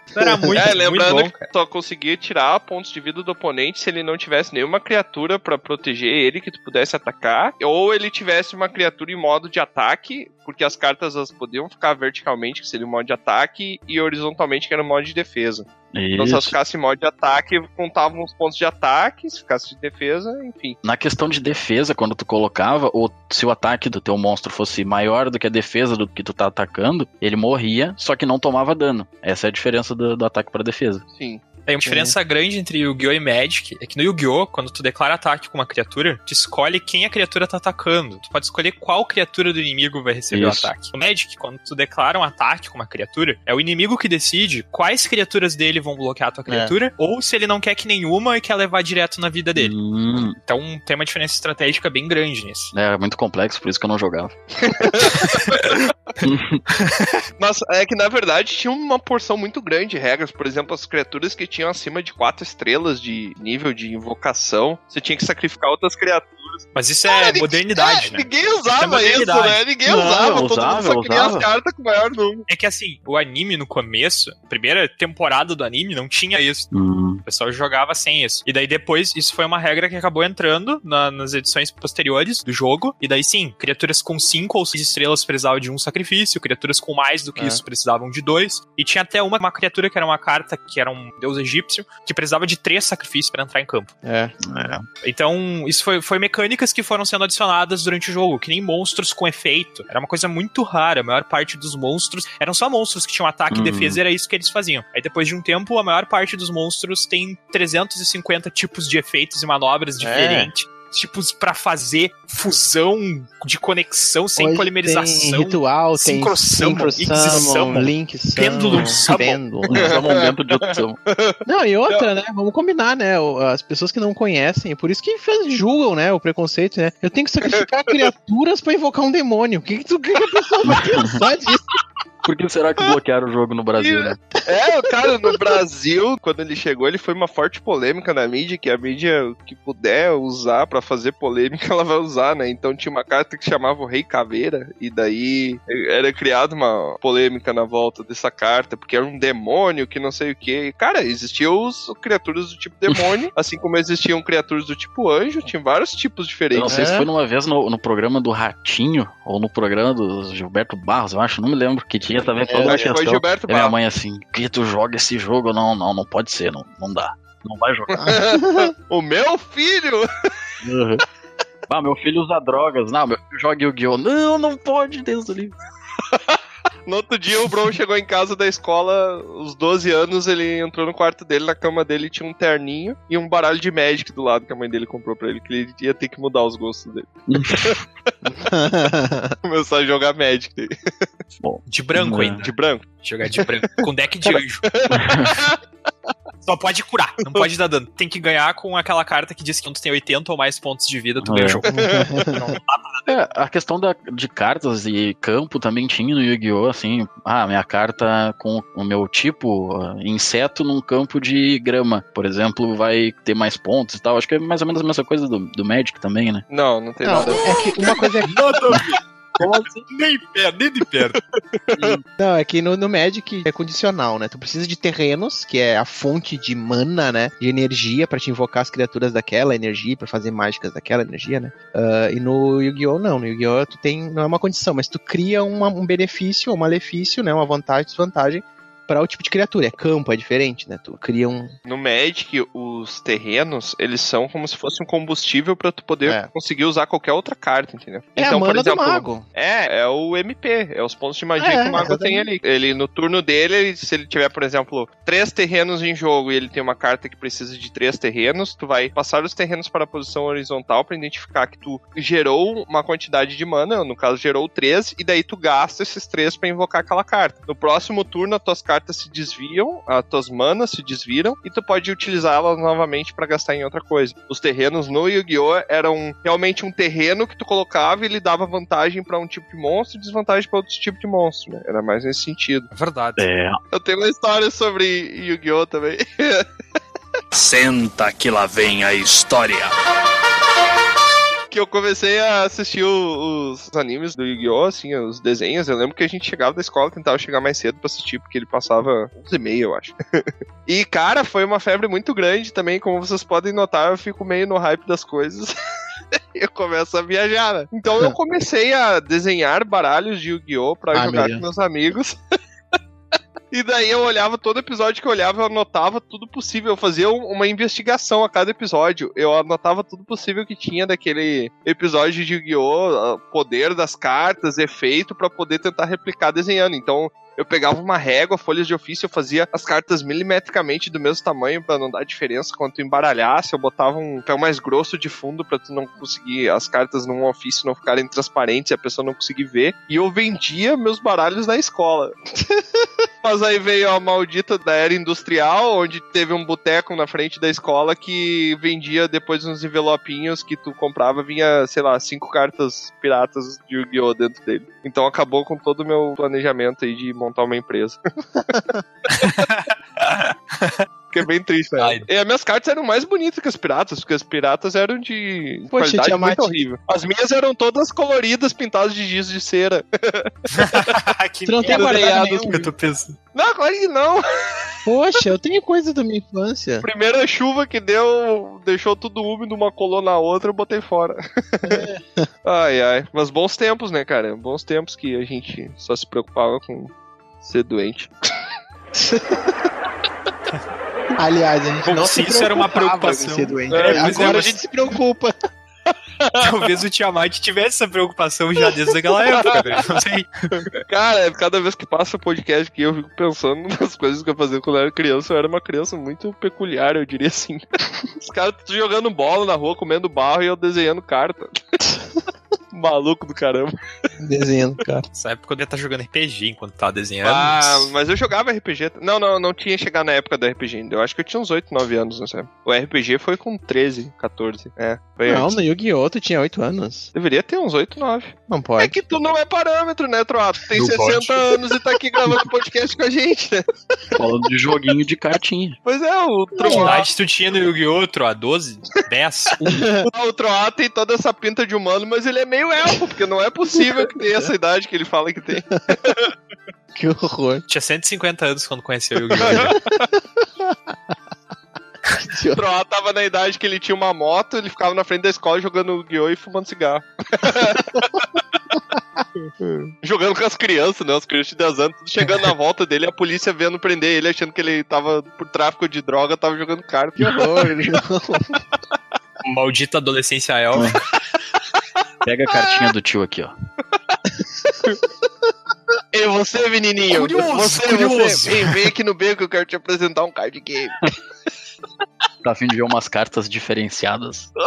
Isso era muito, é, muito lembrando bom, que só conseguia tirar pontos de vida do oponente se ele não tivesse nenhuma criatura pra proteger ele que tu pudesse atacar, ou ele tivesse uma criatura em modo de ataque, porque as cartas elas podiam ficar verticalmente, que seria o modo de ataque, e horizontalmente, que era o modo de defesa. Então se elas ficassem em modo de ataque, contavam os pontos de ataque, se ficasse de defesa, enfim. Na questão de defesa, quando tu colocava, ou se o ataque do teu monstro fosse maior do que a defesa do que tu tá atacando, ele morria, só que não tomava dano. Essa é a diferença do, do ataque para defesa. Sim. Tem uma diferença grande entre Yu-Gi-Oh! e Magic, é que no Yu-Gi-Oh! quando tu declara ataque com uma criatura, tu escolhe quem a criatura tá atacando. Tu pode escolher qual criatura do inimigo vai receber Isso. o ataque. No Magic, quando tu declara um ataque com uma criatura, é o inimigo que decide quais criaturas dele vão bloquear a tua criatura, ou se ele não quer que nenhuma e quer levar direto na vida dele. Hum, Então tem uma diferença estratégica bem grande nisso. é muito complexo, por isso que eu não jogava. Mas é que na verdade tinha uma porção muito grande de regras. Por exemplo, as criaturas que tinham acima de 4 estrelas de nível de invocação, você tinha que sacrificar outras criaturas. Mas isso é modernidade, É, né? Ninguém usava Isso é isso, né? Ninguém Não, usava, todo usava, mundo só queria usava. as cartas com maior número. É que assim, o anime no começo, a primeira temporada do anime não tinha isso. Hum, O pessoal jogava sem isso. E daí depois, isso foi uma regra que acabou entrando na- nas edições posteriores do jogo. E daí sim, criaturas com 5 ou 6 estrelas precisavam de um sacrifício, criaturas com mais do que É. isso precisavam de dois. E tinha até uma, uma criatura que era uma carta que era um deus egípcio, que precisava de três sacrifícios pra entrar em campo. É. Então, isso foi, foi mecânicas que foram sendo adicionadas durante o jogo, que nem monstros com efeito. Era uma coisa muito rara. A maior parte dos monstros eram só monstros que tinham ataque e defesa, e era isso que eles faziam. Aí depois de um tempo, a maior parte dos monstros tem 350 tipos de efeitos e manobras diferentes. Tipos pra fazer fusão de conexão sem Hoje polimerização. Tem ritual, tem Link é um momento de opção. Não, e outra, né? Vamos combinar, né? As pessoas que não conhecem, por isso que julgam, né? O preconceito, né? Eu tenho que sacrificar criaturas pra invocar um demônio. O que, que, tu, que a pessoa vai pensar disso? Por que será que bloquearam o jogo no Brasil, né? É, cara, no Brasil, quando ele chegou, ele foi uma forte polêmica na mídia, que a mídia que puder usar pra fazer polêmica, ela vai usar, né? Então tinha uma carta que chamava o Rei Caveira, e daí era criada uma polêmica na volta dessa carta, porque era um demônio que não sei o que. Cara, existiam os criaturas do tipo demônio, assim como existiam criaturas do tipo anjo, tinha vários tipos Eu não diferentes. sei se É. foi numa vez no, no programa do Ratinho, ou no programa do Gilberto Barros, eu acho, não me lembro, que tinha também toda uma Acho que foi questão. Gilberto E minha mãe assim, que tu joga esse jogo? Não, não, não pode ser, não, não dá. Não vai jogar. o meu filho! Uhum. Ah, meu filho usa drogas. Não, meu filho joga Yu-Gi-Oh! Não, não pode, Deus do livro. No outro dia, o Bron chegou em casa da escola, os 12 anos, ele entrou no quarto dele, na cama dele tinha um terninho e um baralho de Magic do lado que a mãe dele comprou pra ele, que ele ia ter que mudar os gostos dele. Começar a jogar Magic dele. De branco Não. ainda. de branco. Jogar de branco. Com deck de anjo. Só pode curar, não pode dar dano. Tem que ganhar com aquela carta que diz que quando tu tem 80 ou mais pontos de vida, tu ganha o jogo. É, a questão da, de cartas e campo também tinha no Yu-Gi-Oh! Assim, ah, minha carta com o meu tipo, ah, inseto num campo de grama, por exemplo, vai ter mais pontos e tal. Acho que é mais ou menos a mesma coisa do, do Magic também, né? Não, não tem Não, nada. é que uma coisa é Como assim? Nem perto, nem de perto. Não, é que no, no Magic é condicional, né? Tu precisa de terrenos, que é a fonte de mana, né? De energia pra te invocar as criaturas daquela energia, pra fazer mágicas daquela energia, né? Ah, e no Yu-Gi-Oh! não. No Yu-Gi-Oh! tu tem. Não é uma condição, mas tu cria uma- um benefício, um malefício, né? Uma vantagem, desvantagem para o tipo de criatura. É campo, é diferente, né? Tu cria um. No Magic, os terrenos, eles são como se fosse um combustível pra tu poder É. conseguir usar qualquer outra carta, entendeu? É a Então, por mana exemplo, do mago. É, é o MP, é os pontos de magia É, que o mago tem ali. Ele, no turno dele, ele- se ele tiver, por exemplo, três terrenos em jogo e ele tem uma carta que precisa de três terrenos, tu vai passar os terrenos para a posição horizontal pra identificar que tu gerou uma quantidade de mana, no caso gerou três, e daí tu gasta esses três pra invocar aquela carta. No próximo turno, as tuas cartas se desviam, as tuas manas se desviram, e tu pode utilizá-las novamente pra gastar em outra coisa. Os terrenos no Yu-Gi-Oh! eram realmente um terreno que tu colocava e ele dava vantagem pra um tipo de monstro e desvantagem pra outro tipo de monstro, né? Era mais nesse sentido. É verdade. É, Eu tenho uma história sobre Yu-Gi-Oh! também. Senta que lá vem a história. Que eu comecei a assistir o- os animes do Yu-Gi-Oh! assim, os desenhos. Eu lembro que a gente chegava da escola, tentava chegar mais cedo pra assistir, porque ele passava 11 e meia, eu acho. e, cara, foi uma febre muito grande também, como vocês podem notar, eu fico meio no hype das coisas. eu começo a viajar, né? Então eu comecei a desenhar baralhos de Yu-Gi-Oh! pra Ai, jogar meu com meus amigos. E daí eu olhava todo episódio que eu olhava, eu anotava tudo possível. Eu fazia um- uma investigação a cada episódio. Eu anotava tudo possível que tinha daquele episódio de Yu-Gi-Oh! ah, Poder das cartas, efeito, pra poder tentar replicar desenhando. Então. Eu pegava uma régua, folhas de ofício, eu fazia as cartas milimetricamente do mesmo tamanho pra não dar diferença quando embaralhasse. Eu botava um papel mais grosso de fundo pra tu não conseguir as cartas num ofício não ficarem transparentes e a pessoa não conseguir ver. E eu vendia meus baralhos na escola. Mas aí veio a maldita da era industrial, onde teve um boteco na frente da escola que vendia depois uns envelopinhos que tu comprava, vinha, sei lá, cinco cartas piratas de Yu-Gi-Oh! dentro dele. Então acabou com todo o meu planejamento aí de montar uma empresa. Fiquei bem triste, né? Ai. E as minhas cartas eram mais bonitas que as piratas, porque as piratas eram de Poxa, qualidade muito horrível. As minhas eram todas coloridas, pintadas de giz de cera. que Tu não tem nenhum? que eu tô pensando. Não, claro que não. Poxa, eu tenho coisa da minha infância. Primeira chuva que deu, deixou tudo úmido, uma colou na outra, eu botei fora. ai, ai. Mas bons tempos, né, cara? Bons tempos que a gente só se preocupava com ser doente. Aliás, a gente Bom, não se se isso era uma preocupação. em ser doente. É, pois é, Agora a gente se preocupa. Talvez o Tiamat tivesse essa preocupação já desde aquela época, né? Não sei. Cara, cada vez que passa o podcast aqui, eu fico pensando nas coisas que eu fazia quando eu era criança. Eu era uma criança muito peculiar, eu diria assim. Os caras jogando bola na rua, comendo barro e eu desenhando carta. Maluco do caramba. Desenhando, cara. Nessa época eu devia estar jogando RPG enquanto tava desenhando. Ah, mas eu jogava RPG. Não, não, não tinha chegado na época do RPG ainda. Eu acho que eu tinha uns 8, 9 anos nessa época. O RPG foi com 13, 14. É, foi Não, antes. no Yu-Gi-Oh! Tu tinha 8 anos. Deveria ter uns 8, 9. Não É pode. que tu não é parâmetro, né, Troato? Tu tem Não 60 pode. anos e tá aqui gravando podcast com a gente, né? Falando de joguinho de cartinha. Pois é, o Que Troato, idade tu tinha no Yu-Gi-Oh! Tro? 12? 10? o Troato tem toda essa pinta de humano, mas ele é meio elfo, porque não é possível que tenha essa idade que ele fala que tem. Que horror. Tinha 150 anos quando conheceu o Yu-Gi-Oh! O Troato tava na idade que ele tinha uma moto, ele ficava na frente da escola jogando Yu-Gi-Oh! e fumando cigarro. jogando com as crianças, né? As crianças de 10 anos, tudo chegando na volta dele, a polícia vendo prender ele, achando que ele tava por tráfico de droga, tava jogando carta. Que horror. Maldita adolescência elfa. Pega a cartinha do tio aqui, ó. Ei, você, menininho! Curioso, você, curioso. você, vem, vem aqui no beco que eu quero te apresentar um card game. Tá a fim de ver umas cartas diferenciadas.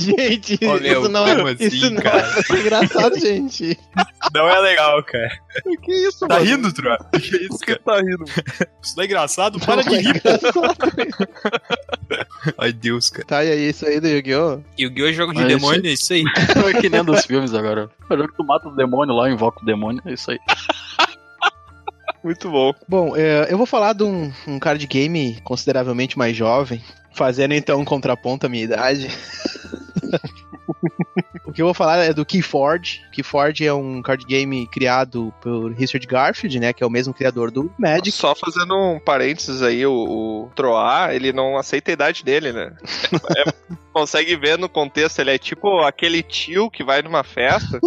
gente, Ô, meu, isso não é, assim, isso não cara? é engraçado, gente. Não é legal, cara. que isso, Tá mano? rindo, Tro? Que isso, Por que tá rindo? Isso não é engraçado? Para de rir. Ai, Deus, cara. Tá, e aí, isso aí do Yu-Gi-Oh! Yu-Gi-Oh! é jogo de isso demônio, é isso aí. É que nem dos filmes agora. O jogo que tu mata os demônios lá, invoca o demônio, é isso aí. Muito bom. Bom, é, eu vou falar de um, um card game consideravelmente mais jovem, fazendo então um contraponto à minha idade. o que eu vou falar é do Keyforge. Keyforge é um card game criado por Richard Garfield, né, que é o mesmo criador do Magic. Só fazendo um parênteses aí, o, o Troar, ele não aceita a idade dele, né? É, consegue ver no contexto, ele é tipo aquele tio que vai numa festa,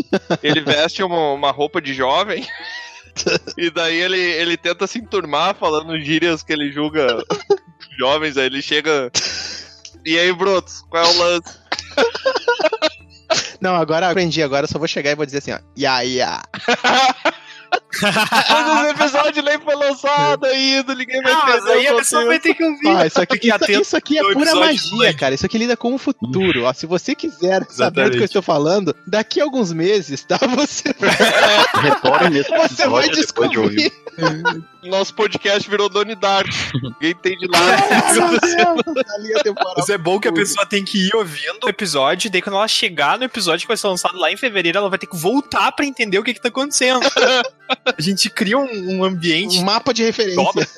ele veste uma, uma roupa de jovem. E daí ele, ele tenta se enturmar falando gírias que ele julga jovens, aí ele chega. E aí, Brutos, qual é o lance? Não, agora aprendi, agora eu só vou chegar e vou dizer assim, ó. Ya, ya. Mas esse episódio nem foi lançado ainda, ninguém vai Ah, mas entender aí o a pessoa vai ter que ouvir. Ah, isso aqui, isso, isso aqui é pura magia, cara. Isso aqui lida com o futuro. Ó, se você quiser saber do que Exatamente. eu estou falando, daqui a alguns meses, tá? Você, você vai depois de descobrir. Nosso podcast virou Doni Dark. Ninguém entende nada. Mas é bom que a pessoa tem que ir ouvindo o episódio, e daí quando ela chegar no episódio que vai ser lançado lá em fevereiro, ela vai ter que voltar pra entender o que que tá acontecendo. a gente cria um, um ambiente Um mapa de referência. dobra.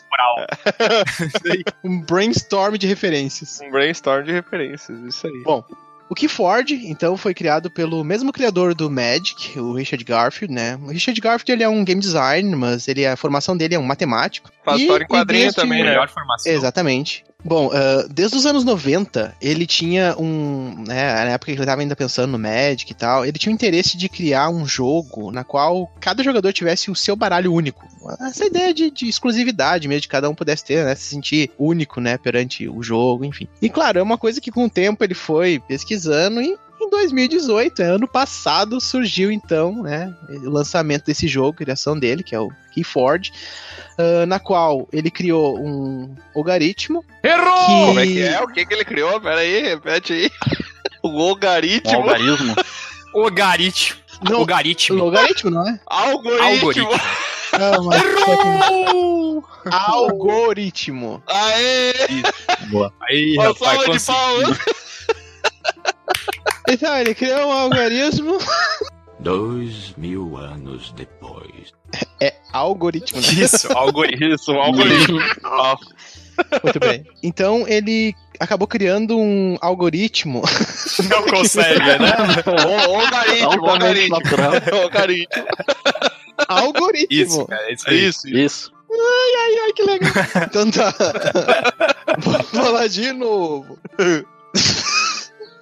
Um brainstorm de referências. Um brainstorm de referências, isso aí. Bom, O Keyforge, então, foi criado pelo mesmo criador do Magic, o Richard Garfield, né? O Richard Garfield, ele é um game designer, mas ele, a formação dele é um matemático. Faz E- história em quadrinho também, né? Melhor formação. Exatamente. Bom, ah, desde os anos 90, ele tinha um. Né, na época que ele estava ainda pensando no Magic e tal, ele tinha o interesse de criar um jogo na qual cada jogador tivesse o seu baralho único. Essa ideia de, de exclusividade mesmo, de cada um pudesse ter, né? Se sentir único, né, perante o jogo, enfim. E claro, é uma coisa que com o tempo ele foi pesquisando e. Em 2018, ano passado, surgiu então, né, o lançamento desse jogo, a criação dele, que é o Keyforge, ah, na qual ele criou um algoritmo Errou! Que- Como é que é? O que, que ele criou? Pera aí, repete aí. O logaritmo. algarismo. Logaritmo. Não, Logaritmo. logaritmo, não é? Algoritmo. Algoritmo. Não, mas Errou! algoritmo. Aê! Boa. Aí, Uma rapaz, salva de palmas. Então, ele criou um algoritmo. Dois mil anos depois. É algoritmo, né? Isso, algoritmo. Isso, um algoritmo. Muito bem. Então, ele acabou criando um algoritmo. Não consegue, né? o- natural. Logaritmo. algoritmo. Isso, cara, isso aí. Isso. Isso. Ai, ai, que legal. Então tá. Vou falar de novo.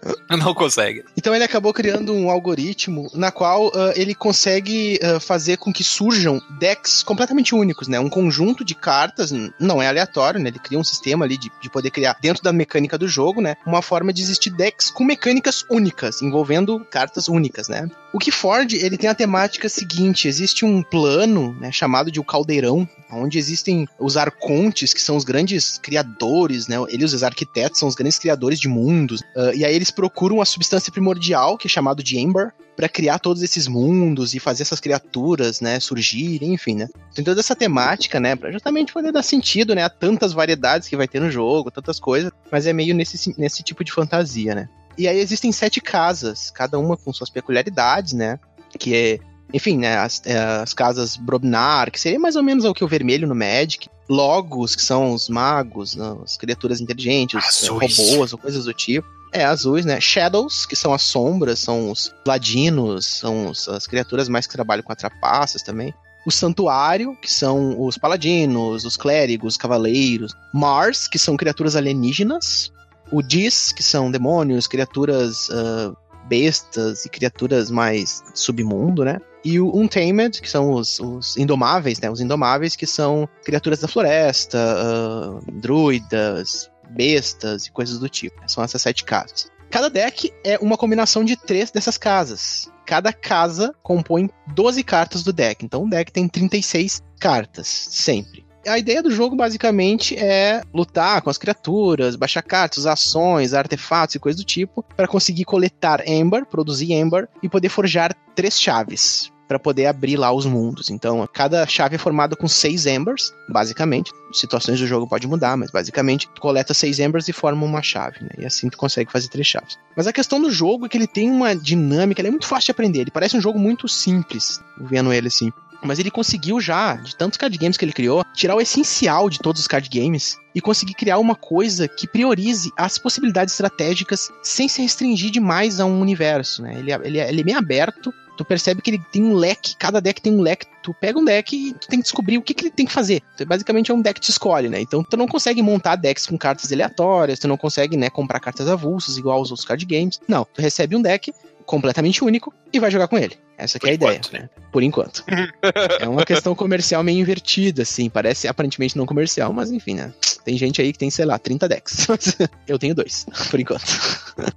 Não consegue. Então ele acabou criando um algoritmo na qual ah, ele consegue ah, fazer com que surjam decks completamente únicos, né? Um conjunto de cartas, não é aleatório, né? Ele cria um sistema ali de, de poder criar, dentro da mecânica do jogo, né? Uma forma de existir decks com mecânicas únicas, envolvendo cartas únicas, né? O que Ford, ele tem a temática seguinte, existe um plano, né, chamado de o caldeirão, onde existem os arcontes, que são os grandes criadores, né, eles os arquitetos são os grandes criadores de mundos, uh, e aí eles procuram a substância primordial, que é chamado de Ember, para criar todos esses mundos e fazer essas criaturas, né, surgirem, enfim, né. Tem toda essa temática, né, pra justamente poder dar sentido, né, a tantas variedades que vai ter no jogo, tantas coisas, mas é meio nesse, nesse tipo de fantasia, né. E aí existem sete casas, cada uma com suas peculiaridades, né, que é enfim, né, as, é, as, casas Brobnar, que seria mais ou menos o que o vermelho no Magic, Logos, que são os magos, né, as criaturas inteligentes, os robôs ou coisas do tipo. É, azuis, né? Shadows, que são as sombras, são os ladinos, são os, as criaturas mais que trabalham com atrapaças também. O Santuário, que são os paladinos, os clérigos, os cavaleiros. Mars, que são criaturas alienígenas. O Dis, que são demônios, criaturas uh, bestas e criaturas mais submundo, né? E o Untamed, que são os, os, indomáveis, né? Os indomáveis que são criaturas da floresta, uh, druidas, bestas e coisas do tipo. São essas sete casas. Cada deck é uma combinação de três dessas casas. Cada casa compõe 12 cartas do deck. Então o deck tem 36 cartas, sempre. A ideia do jogo basicamente é lutar com as criaturas, baixar cartas, ações, artefatos e coisas do tipo, para conseguir coletar Ember, produzir Ember e poder forjar três chaves para poder abrir lá os mundos. Então, cada chave é formada com seis embers, basicamente. Situações do jogo pode mudar, mas basicamente tu coleta seis embers e forma uma chave, né? E assim tu consegue fazer três chaves. Mas a questão do jogo é que ele tem uma dinâmica, ele é muito fácil de aprender. Ele parece um jogo muito simples, vendo ele assim. Mas ele conseguiu já, de tantos card games que ele criou, tirar o essencial de todos os card games e conseguir criar uma coisa que priorize as possibilidades estratégicas sem se restringir demais a um universo, né? Ele, é, ele, é, ele é bem aberto, tu percebe que ele tem um leque, cada deck tem um leque. Tu pega um deck e tu tem que descobrir o que, que ele tem que fazer. Basicamente é um deck que te escolhe, né? Então tu não consegue montar decks com cartas aleatórias, tu não consegue, né, comprar cartas avulsas igual aos outros card games. Não, tu recebe um deck completamente único e vai jogar com ele. Essa é a ideia, enquanto, né? Por enquanto. é uma questão comercial meio invertida, assim. Parece aparentemente não comercial, mas enfim, né? Tem gente aí que tem, sei lá, 30 decks. eu tenho dois, por enquanto.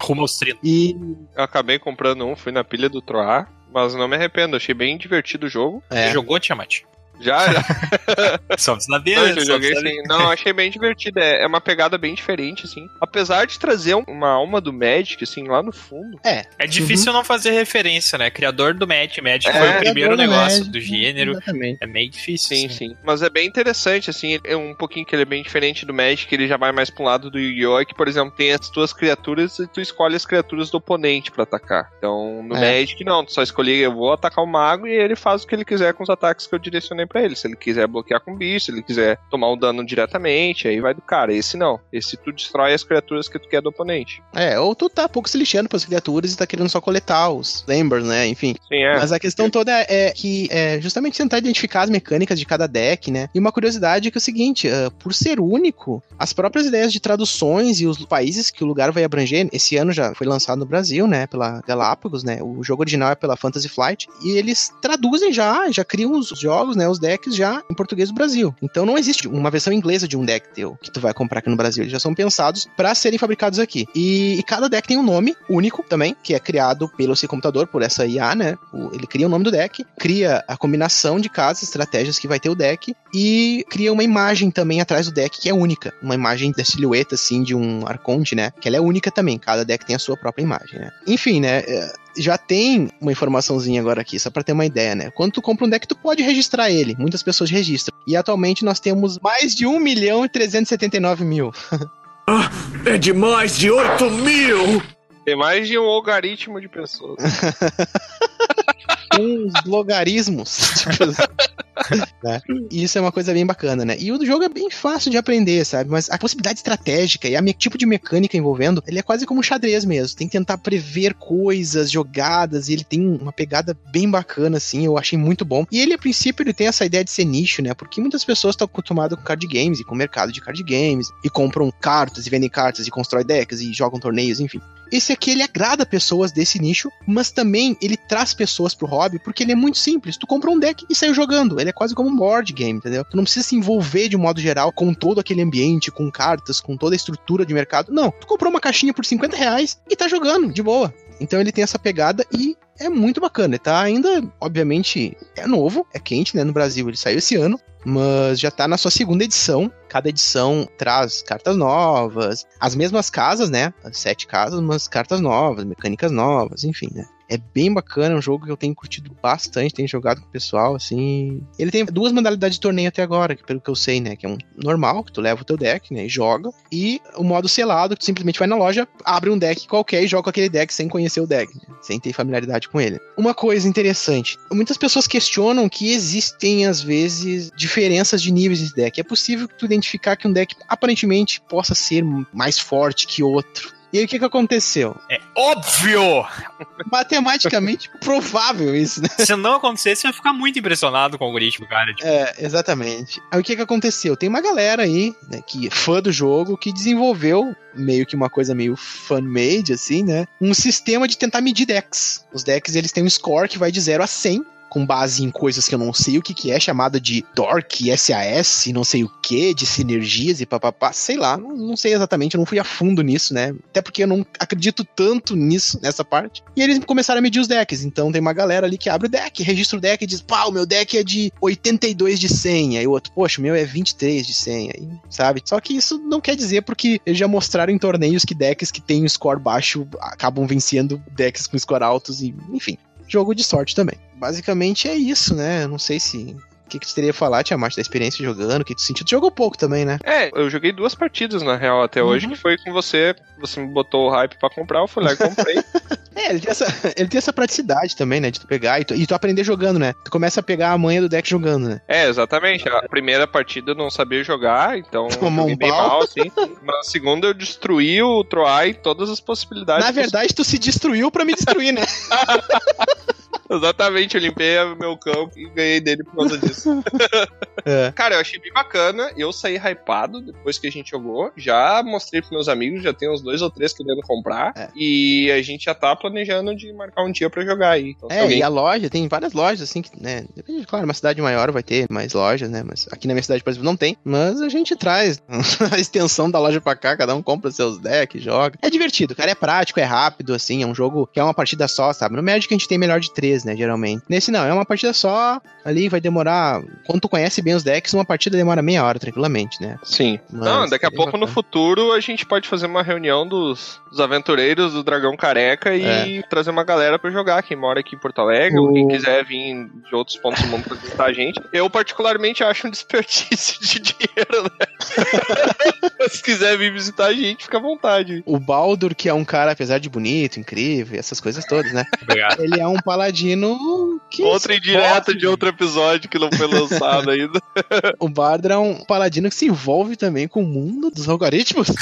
Rumo aos 30. E. Eu acabei comprando um, fui na pilha do Troar, mas não me arrependo. Achei bem divertido o jogo. É. Você jogou, Tiamat? Já, já. só na não, eu joguei sim. Não, achei bem divertido. É, é, uma pegada bem diferente, assim. Apesar de trazer uma alma do Magic, assim, lá no fundo. É. É difícil uhum. não fazer referência, né? Criador do Magic. Magic é, foi o primeiro negócio Magic, do gênero. Exatamente. É meio difícil. Sim, assim. sim. Mas é bem interessante, assim. É um pouquinho que ele é bem diferente do Magic, ele já vai mais pro lado do Yu-Gi-Oh! que, por exemplo, tem as tuas criaturas e tu escolhe as criaturas do oponente para atacar. Então, no é. Magic, não. Tu só escolhe, eu vou atacar o mago e ele faz o que ele quiser com os ataques que eu direcionei para ele. Se ele quiser bloquear com bicho, se ele quiser tomar um dano diretamente, aí vai do cara. Esse não. Esse tu destrói as criaturas que tu quer do oponente. É, ou tu tá pouco se lixando pras criaturas e tá querendo só coletar os members, né? Enfim. Sim, é. Mas a questão toda é que é justamente tentar identificar as mecânicas de cada deck, né? E uma curiosidade é que é o seguinte, uh, por ser único, as próprias ideias de traduções e os países que o lugar vai abranger, esse ano já foi lançado no Brasil, né? Pela Galápagos, né? O jogo original é pela Fantasy Flight. E eles traduzem já, já criam os jogos, né? Os decks já em português do Brasil. Então não existe uma versão inglesa de um deck teu que tu vai comprar aqui no Brasil. Eles já são pensados para serem fabricados aqui. E, e, cada deck tem um nome único também, que é criado pelo seu computador, por essa IA, né? O, ele cria o nome do deck, cria a combinação de casas, estratégias que vai ter o deck e cria uma imagem também atrás do deck que é única. Uma imagem da silhueta, assim, de um arconte, né? Que ela é única também. Cada deck tem a sua própria imagem, né? Enfim, né? É, já tem uma informaçãozinha agora aqui, só para ter uma ideia, né? Quando tu compra um deck, tu pode registrar ele. Muitas pessoas registram. E atualmente nós temos mais de 1 milhão e 379 mil. ah, é de mais de 8 mil! Tem mais de um logaritmo de pessoas. uns logarismos. Né? E isso é uma coisa bem bacana, né? E o jogo é bem fácil de aprender, sabe? Mas a possibilidade estratégica e a tipo de mecânica envolvendo, ele é quase como um xadrez mesmo. Tem que tentar prever coisas, jogadas, e ele tem uma pegada bem bacana, assim, eu achei muito bom. E ele, a princípio, ele tem essa ideia de ser nicho, né? Porque muitas pessoas estão acostumadas com card games e com o mercado de card games, e compram cartas e vendem cartas e constroem decks e jogam torneios, enfim. Esse aqui ele agrada pessoas desse nicho, mas também ele traz pessoas pro porque ele é muito simples. Tu compra um deck e sai jogando. Ele é quase como um board game, entendeu? Tu não precisa se envolver de um modo geral com todo aquele ambiente, com cartas, com toda a estrutura de mercado. Não, tu comprou uma caixinha por 50 reais e tá jogando, de boa Então ele tem essa pegada e é muito bacana. Ele tá ainda, obviamente, é novo, é quente, né? No Brasil ele saiu esse ano, mas já tá na sua segunda edição. Cada edição traz cartas novas, as mesmas casas, né? As sete casas, mas cartas novas, mecânicas novas, enfim, né? É bem bacana, é um jogo que eu tenho curtido bastante, tenho jogado com o pessoal, assim. Ele tem duas modalidades de torneio até agora, pelo que eu sei, né? Que é um normal, que tu leva o teu deck, né? E joga. E o modo selado, que tu simplesmente vai na loja, abre um deck qualquer e joga aquele deck sem conhecer o deck, né? sem ter familiaridade com ele. Uma coisa interessante: muitas pessoas questionam que existem, às vezes, diferenças de níveis de deck. É possível que tu identificar que um deck aparentemente possa ser mais forte que outro. E aí o que, que aconteceu? É óbvio! Matematicamente provável isso, né? Se não acontecesse, eu ia ficar muito impressionado com o algoritmo, cara. Tipo, É, exatamente. Aí o que que aconteceu? Tem uma galera aí, né, que é fã do jogo, que desenvolveu meio que uma coisa meio fan-made, assim, né? Um sistema de tentar medir decks. Os decks, eles têm um score que vai de 0 a 100, com base em coisas que eu não sei o que, que é, chamada de DORC, SAS, não sei o que, de sinergias e papapá, sei lá, não, não sei exatamente, eu não fui a fundo nisso, né? Até porque eu não acredito tanto nisso, nessa parte. E eles começaram a medir os decks, então tem uma galera ali que abre o deck, registra o deck e diz, o meu deck é de 82 de 100, aí o outro, poxa, o meu é 23 de 100, aí, sabe? Só que isso não quer dizer porque eles já mostraram em torneios que decks que têm um score baixo acabam vencendo decks com score altos e, enfim, jogo de sorte também. Basicamente é isso, né? Eu não sei se. O que, que tu teria a falar, Tiamat, da experiência jogando? O que tu sentiu? Tu jogou pouco também, né? É, eu joguei duas partidas na real até hoje, Uhum. que foi com você. Você me botou o hype pra comprar, eu fui lá e comprei. É, ele tem essa, ele tem essa praticidade também, né? De tu pegar e tu, e tu aprender jogando, né? Tu começa a pegar a manha do deck jogando, né? É, exatamente. A primeira partida eu não sabia jogar, então Tomou um bem mal, assim. Mas na segunda eu destruí o Troy todas as possibilidades. Na verdade, tu se destruiu pra me destruir, né? Exatamente, eu limpei o meu campo e ganhei dele por causa disso. É. Cara, eu achei bem bacana. Eu saí hypado depois que a gente jogou. Já mostrei pros meus amigos, já tem uns dois ou três querendo comprar. É. E a gente já tá planejando de marcar um dia pra jogar aí. Então, É, alguém- e a loja, tem várias lojas, assim, que, né? Depende, claro, uma cidade maior vai ter mais lojas, né? Mas aqui na minha cidade, por exemplo, não tem. Mas a gente traz a extensão da loja pra cá, cada um compra seus decks, joga. É divertido, cara, é prático, é rápido, assim, é um jogo que é uma partida só, sabe? No Magic a gente tem melhor de três, né, geralmente. Nesse não, é uma partida só, ali vai demorar... Quando tu conhece bem os decks, uma partida demora meia hora, tranquilamente, né? Sim. Mas Não, daqui a é pouco no bacana. futuro a gente pode fazer uma reunião dos, dos aventureiros do Dragão Careca e trazer uma galera pra jogar. Quem mora aqui em Porto Alegre, ou quem O- quiser vir de outros pontos do mundo pra visitar a gente. Eu, particularmente, acho um desperdício de dinheiro, né? Mas Se quiser vir visitar a gente, fica à vontade. O Baldur, que é um cara, apesar de bonito, incrível, essas coisas todas, né? obrigado. Ele é um paladino que. Outra indireta de outro episódio que não foi lançado ainda. O Baldur é um paladino que se envolve também com o mundo dos algoritmos.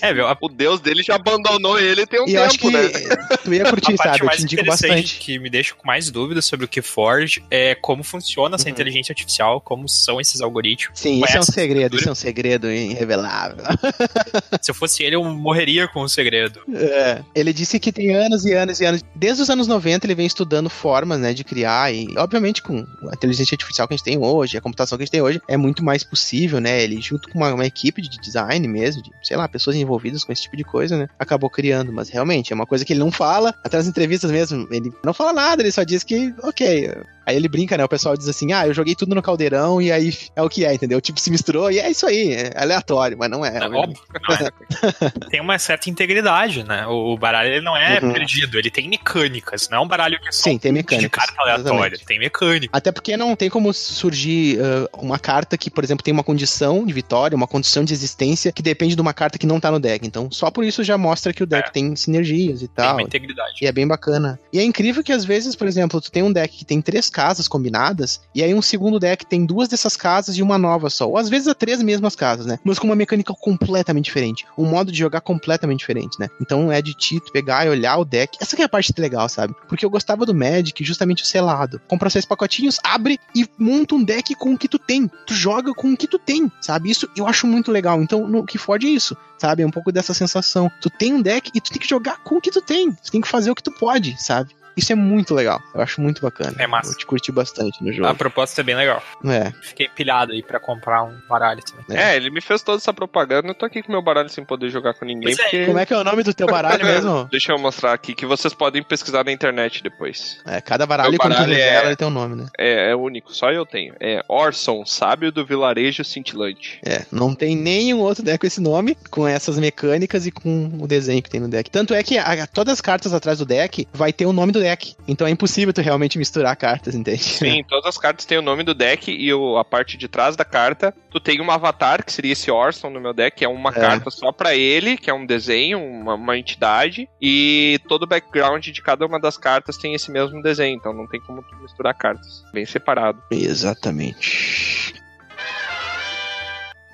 É, meu, a, O deus dele já abandonou ele tem um E eu acho tempo, que né? tu ia curtir, a sabe? Eu mais te indico bastante. que me deixa com mais dúvidas sobre o que Forge é como funciona essa Uhum. inteligência artificial, como são esses algoritmos. Sim, isso é um Conhece segredo, a isso é um segredo irrevelável. Se eu fosse ele, eu morreria com o segredo. É. Ele disse que tem anos e anos e anos. Desde os anos 90 ele vem estudando formas, né, de criar e, obviamente, com a inteligência artificial que a gente tem hoje, a computação que a gente tem hoje, é muito mais possível, né? Ele, junto com uma, uma equipe de design mesmo, de, sei lá, pessoas envolvidas com esse tipo de coisa, né, acabou criando. Mas realmente é uma coisa que ele não fala, até nas entrevistas mesmo, ele não fala nada, ele só diz que, ok. Aí ele brinca, né? O pessoal diz assim: ah, eu joguei tudo no caldeirão e aí é o que é, entendeu? Tipo, se misturou e é isso aí, é aleatório, mas não é. É óbvio. tem uma certa integridade, né? O baralho ele não é Uhum. perdido, ele tem mecânicas, não é um baralho que é só Sim, tem de mecânicas. carta aleatória, exatamente. tem mecânica. Até porque não tem como surgir ah, uma carta que, por exemplo, tem uma condição de vitória, uma condição de existência que depende de uma carta que não tá no deck. Então, só por isso já mostra que o deck É. tem sinergias e Tem tal. uma integridade. E é bem bacana. E é incrível que às vezes, por exemplo, tu tem um deck que tem três casas combinadas, e aí um segundo deck tem duas dessas casas e uma nova só. Ou às vezes é três mesmas casas, né? Mas com uma mecânica completamente diferente. Um modo de jogar completamente diferente, né? Então é de ti pegar e olhar o deck. Essa que é a parte legal, sabe? Porque eu gostava do Magic justamente o selado. Compra seis pacotinhos, abre e monta um deck com o que tu tem. Tu joga com o que tu tem, sabe? Isso eu acho muito legal. Então, no que fode é isso sabe? É um pouco dessa sensação. Tu tem um deck e tu tem que jogar com o que tu tem. Tu tem que fazer o que tu pode, sabe? Isso é muito legal. Eu acho muito bacana. É massa. Eu te curti bastante no A jogo. proposta é bem legal. É. Fiquei pilhado aí pra comprar um baralho também. É, ele me fez toda essa propaganda. Eu tô aqui com meu baralho sem poder jogar com ninguém, é, porque. Como é que é o nome do teu baralho mesmo? Deixa eu mostrar aqui que vocês podem pesquisar na internet depois. É, cada baralho, Meu quando tu baralho revela, é- ele tem um nome, né? É, é único, só eu tenho. É Orson, sábio do vilarejo cintilante. É, não tem nenhum outro deck com esse nome, com essas mecânicas e com o desenho que tem no deck. Tanto é que a- todas as cartas atrás do deck vai ter o nome do deck. Então é impossível tu realmente misturar cartas, entende? Sim, todas as cartas têm o nome do deck e o- a parte de trás da carta. Tu tem um avatar, que seria esse Orson no meu deck, que é uma É. carta só pra ele, que é um desenho, uma, uma entidade. E todo o background de cada uma das cartas tem esse mesmo desenho, então não tem como tu misturar cartas. Bem separado. Exatamente.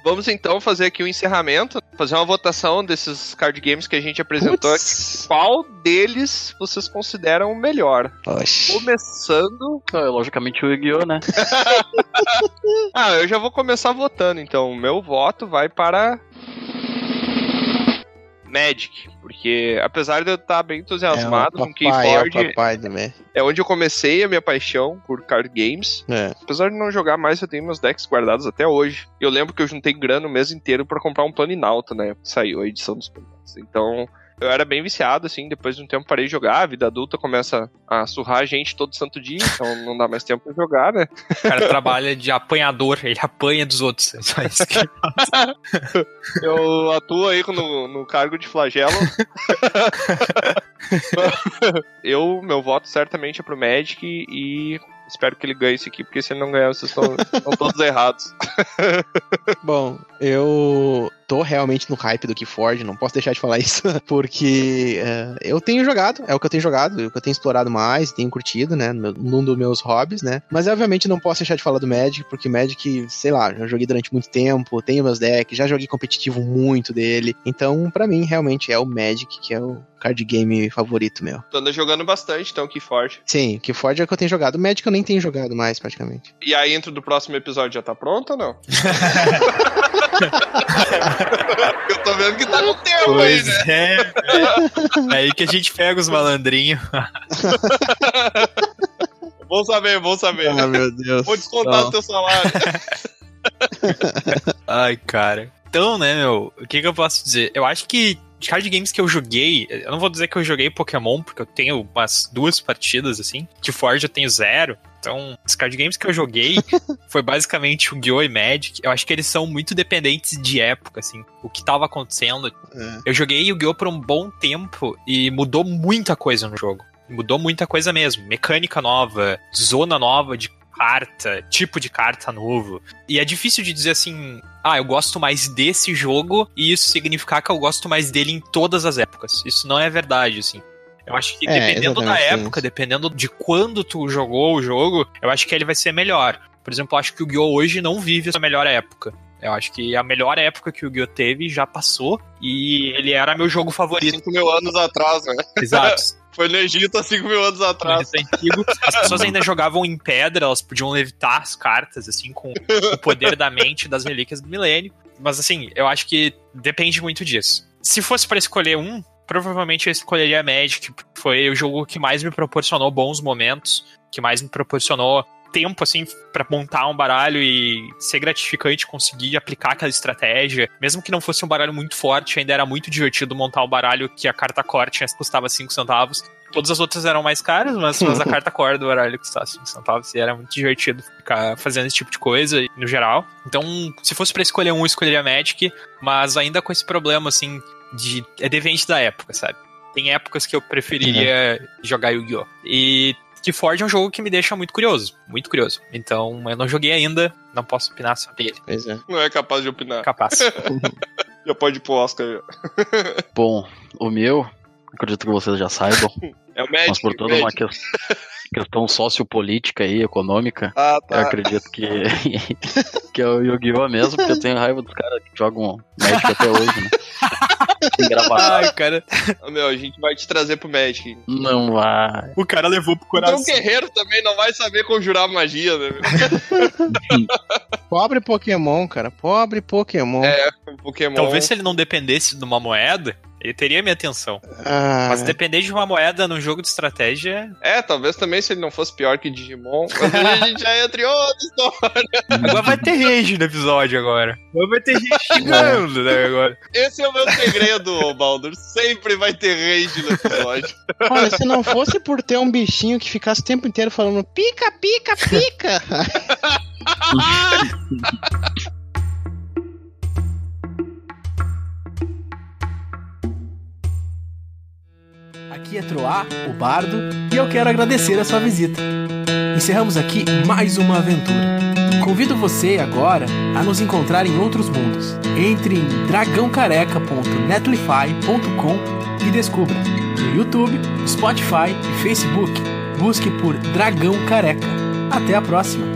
Vamos então fazer aqui o encerramento, fazer uma votação desses card games que a gente apresentou aqui. Qual deles vocês consideram o melhor? Oxi. Começando. É, logicamente o Yu-Gi-Oh, né? Ah, eu já vou começar votando, então. O meu voto vai para. Magic, porque apesar de eu estar bem entusiasmado é com papai, é o Keyforge, papai também. é onde eu comecei a minha paixão por card games. É. Apesar de não jogar mais, eu tenho meus decks guardados até hoje. Eu lembro que eu juntei grana o mês inteiro pra comprar um Planinauta, né? Saiu a edição dos Planinautas. Então, eu era bem viciado, assim. Depois de um tempo parei de jogar. A vida adulta começa a surrar a gente todo santo dia, então não dá mais tempo pra jogar, né? O cara trabalha de apanhador, ele apanha dos outros. É só isso que... Eu atuo aí no, no cargo de flagelo. eu, meu voto certamente é pro Magic e espero que ele ganhe isso aqui, porque se ele não ganhar, vocês estão estão todos errados. Bom, eu tô realmente no hype do Keyforge, não posso deixar de falar isso, porque é, eu tenho jogado, é o que eu tenho jogado, é o que eu tenho explorado mais, tenho curtido, né, num dos meus hobbies, né, mas obviamente não posso deixar de falar do Magic, porque Magic, sei lá, já joguei durante muito tempo, tenho meus decks, já joguei competitivo muito dele, então pra mim realmente é o Magic que é o card game favorito meu. Tu anda jogando bastante, então, que forte. Sim, Keyforge é o que eu tenho jogado, o Magic eu nem tenho jogado mais praticamente. E a intro do próximo episódio já tá pronta ou não? eu tô vendo que tá no tempo aí, Pois né? é, é. Aí que a gente pega os malandrinhos. Bom saber, bom saber. Ah, meu Deus. Vou descontar do teu salário. Ai, cara. Então, né, meu, o que, que eu posso dizer? Eu acho que de card games que eu joguei, eu não vou dizer que eu joguei Pokémon, porque eu tenho umas duas partidas, assim. De Forge eu tenho zero. Então, os card games que eu joguei foi basicamente o Gi-Oh! e Magic. Eu acho que eles são muito dependentes de época, assim. O que tava acontecendo. É. Eu joguei o Gi-Oh! por um bom tempo e mudou muita coisa no jogo. Mudou muita coisa mesmo. Mecânica nova, zona nova de carta, tipo de carta novo. E é difícil de dizer assim, ah, eu gosto mais desse jogo e isso significar que eu gosto mais dele em todas as épocas. Isso não é verdade, assim. Eu acho que É, dependendo da época, sim. dependendo de quando tu jogou o jogo, eu acho que ele vai ser melhor. Por exemplo, eu acho que o Yu-Gi-Oh! hoje não vive a sua melhor época. Eu acho que a melhor época que o Yu-Gi-Oh! teve já passou e ele era meu jogo favorito. 5 mil anos atrás, né? Exato. Foi no Egito há 5 mil anos atrás. É antigo. As pessoas ainda jogavam em pedra, elas podiam levitar as cartas, assim, com o poder da mente das relíquias do milênio. Mas, assim, eu acho que depende muito disso. Se fosse pra escolher um, provavelmente eu escolheria Magic. Foi o jogo que mais me proporcionou bons momentos, que mais me proporcionou tempo, assim, pra montar um baralho e ser gratificante conseguir aplicar aquela estratégia. Mesmo que não fosse um baralho muito forte, ainda era muito divertido montar o baralho que a carta corte custava 5 centavos. Todas as outras eram mais caras, mas, mas a carta core do baralho custava 5 centavos e era muito divertido ficar fazendo esse tipo de coisa no geral. Então, se fosse pra escolher um, eu escolheria Magic, mas ainda com esse problema, assim, de. É depende da época, sabe? Tem épocas que eu preferiria jogar Yu-Gi-Oh! E que Ford é um jogo que me deixa muito curioso, muito curioso. Então, eu não joguei ainda, não posso opinar sobre ele. Pois é. Não é capaz de opinar. Capaz. Já pode ir pro Oscar. já. Bom, o meu, acredito que vocês já saibam, É o Magic. mas por toda uma Magic. Ques- questão sociopolítica e econômica, Ah, eu tá. acredito que, que é o Yu-Gi-Oh! mesmo, porque eu tenho raiva dos caras que jogam Magic até hoje, né? Tem. Ai, cara. Meu, a gente vai te trazer pro Magic. Não vai. O cara levou pro Então coração. o guerreiro também não vai saber conjurar magia, né? Pobre Pokémon, cara. Pobre Pokémon. É, Pokémon. Talvez se ele não dependesse de uma moeda, Ele teria minha atenção. Ah, Mas depender de uma moeda num jogo de estratégia. É, talvez também se ele não fosse pior que Digimon, mas a gente já entra em outra história. Agora vai ter rage no episódio agora. Agora vai ter gente xingando, né? Agora. Esse é o meu segredo, Baldur. Sempre vai ter rage no episódio. olha, se não fosse por ter um bichinho que ficasse o tempo inteiro falando pica, pica, pica. Aqui é Troá, o Bardo, e eu quero agradecer a sua visita. Encerramos aqui mais uma aventura. Convido você agora a nos encontrar em outros mundos. Entre em dragãocareca.netlify.com e descubra no YouTube, Spotify e Facebook. Busque por Dragão Careca. Até a próxima!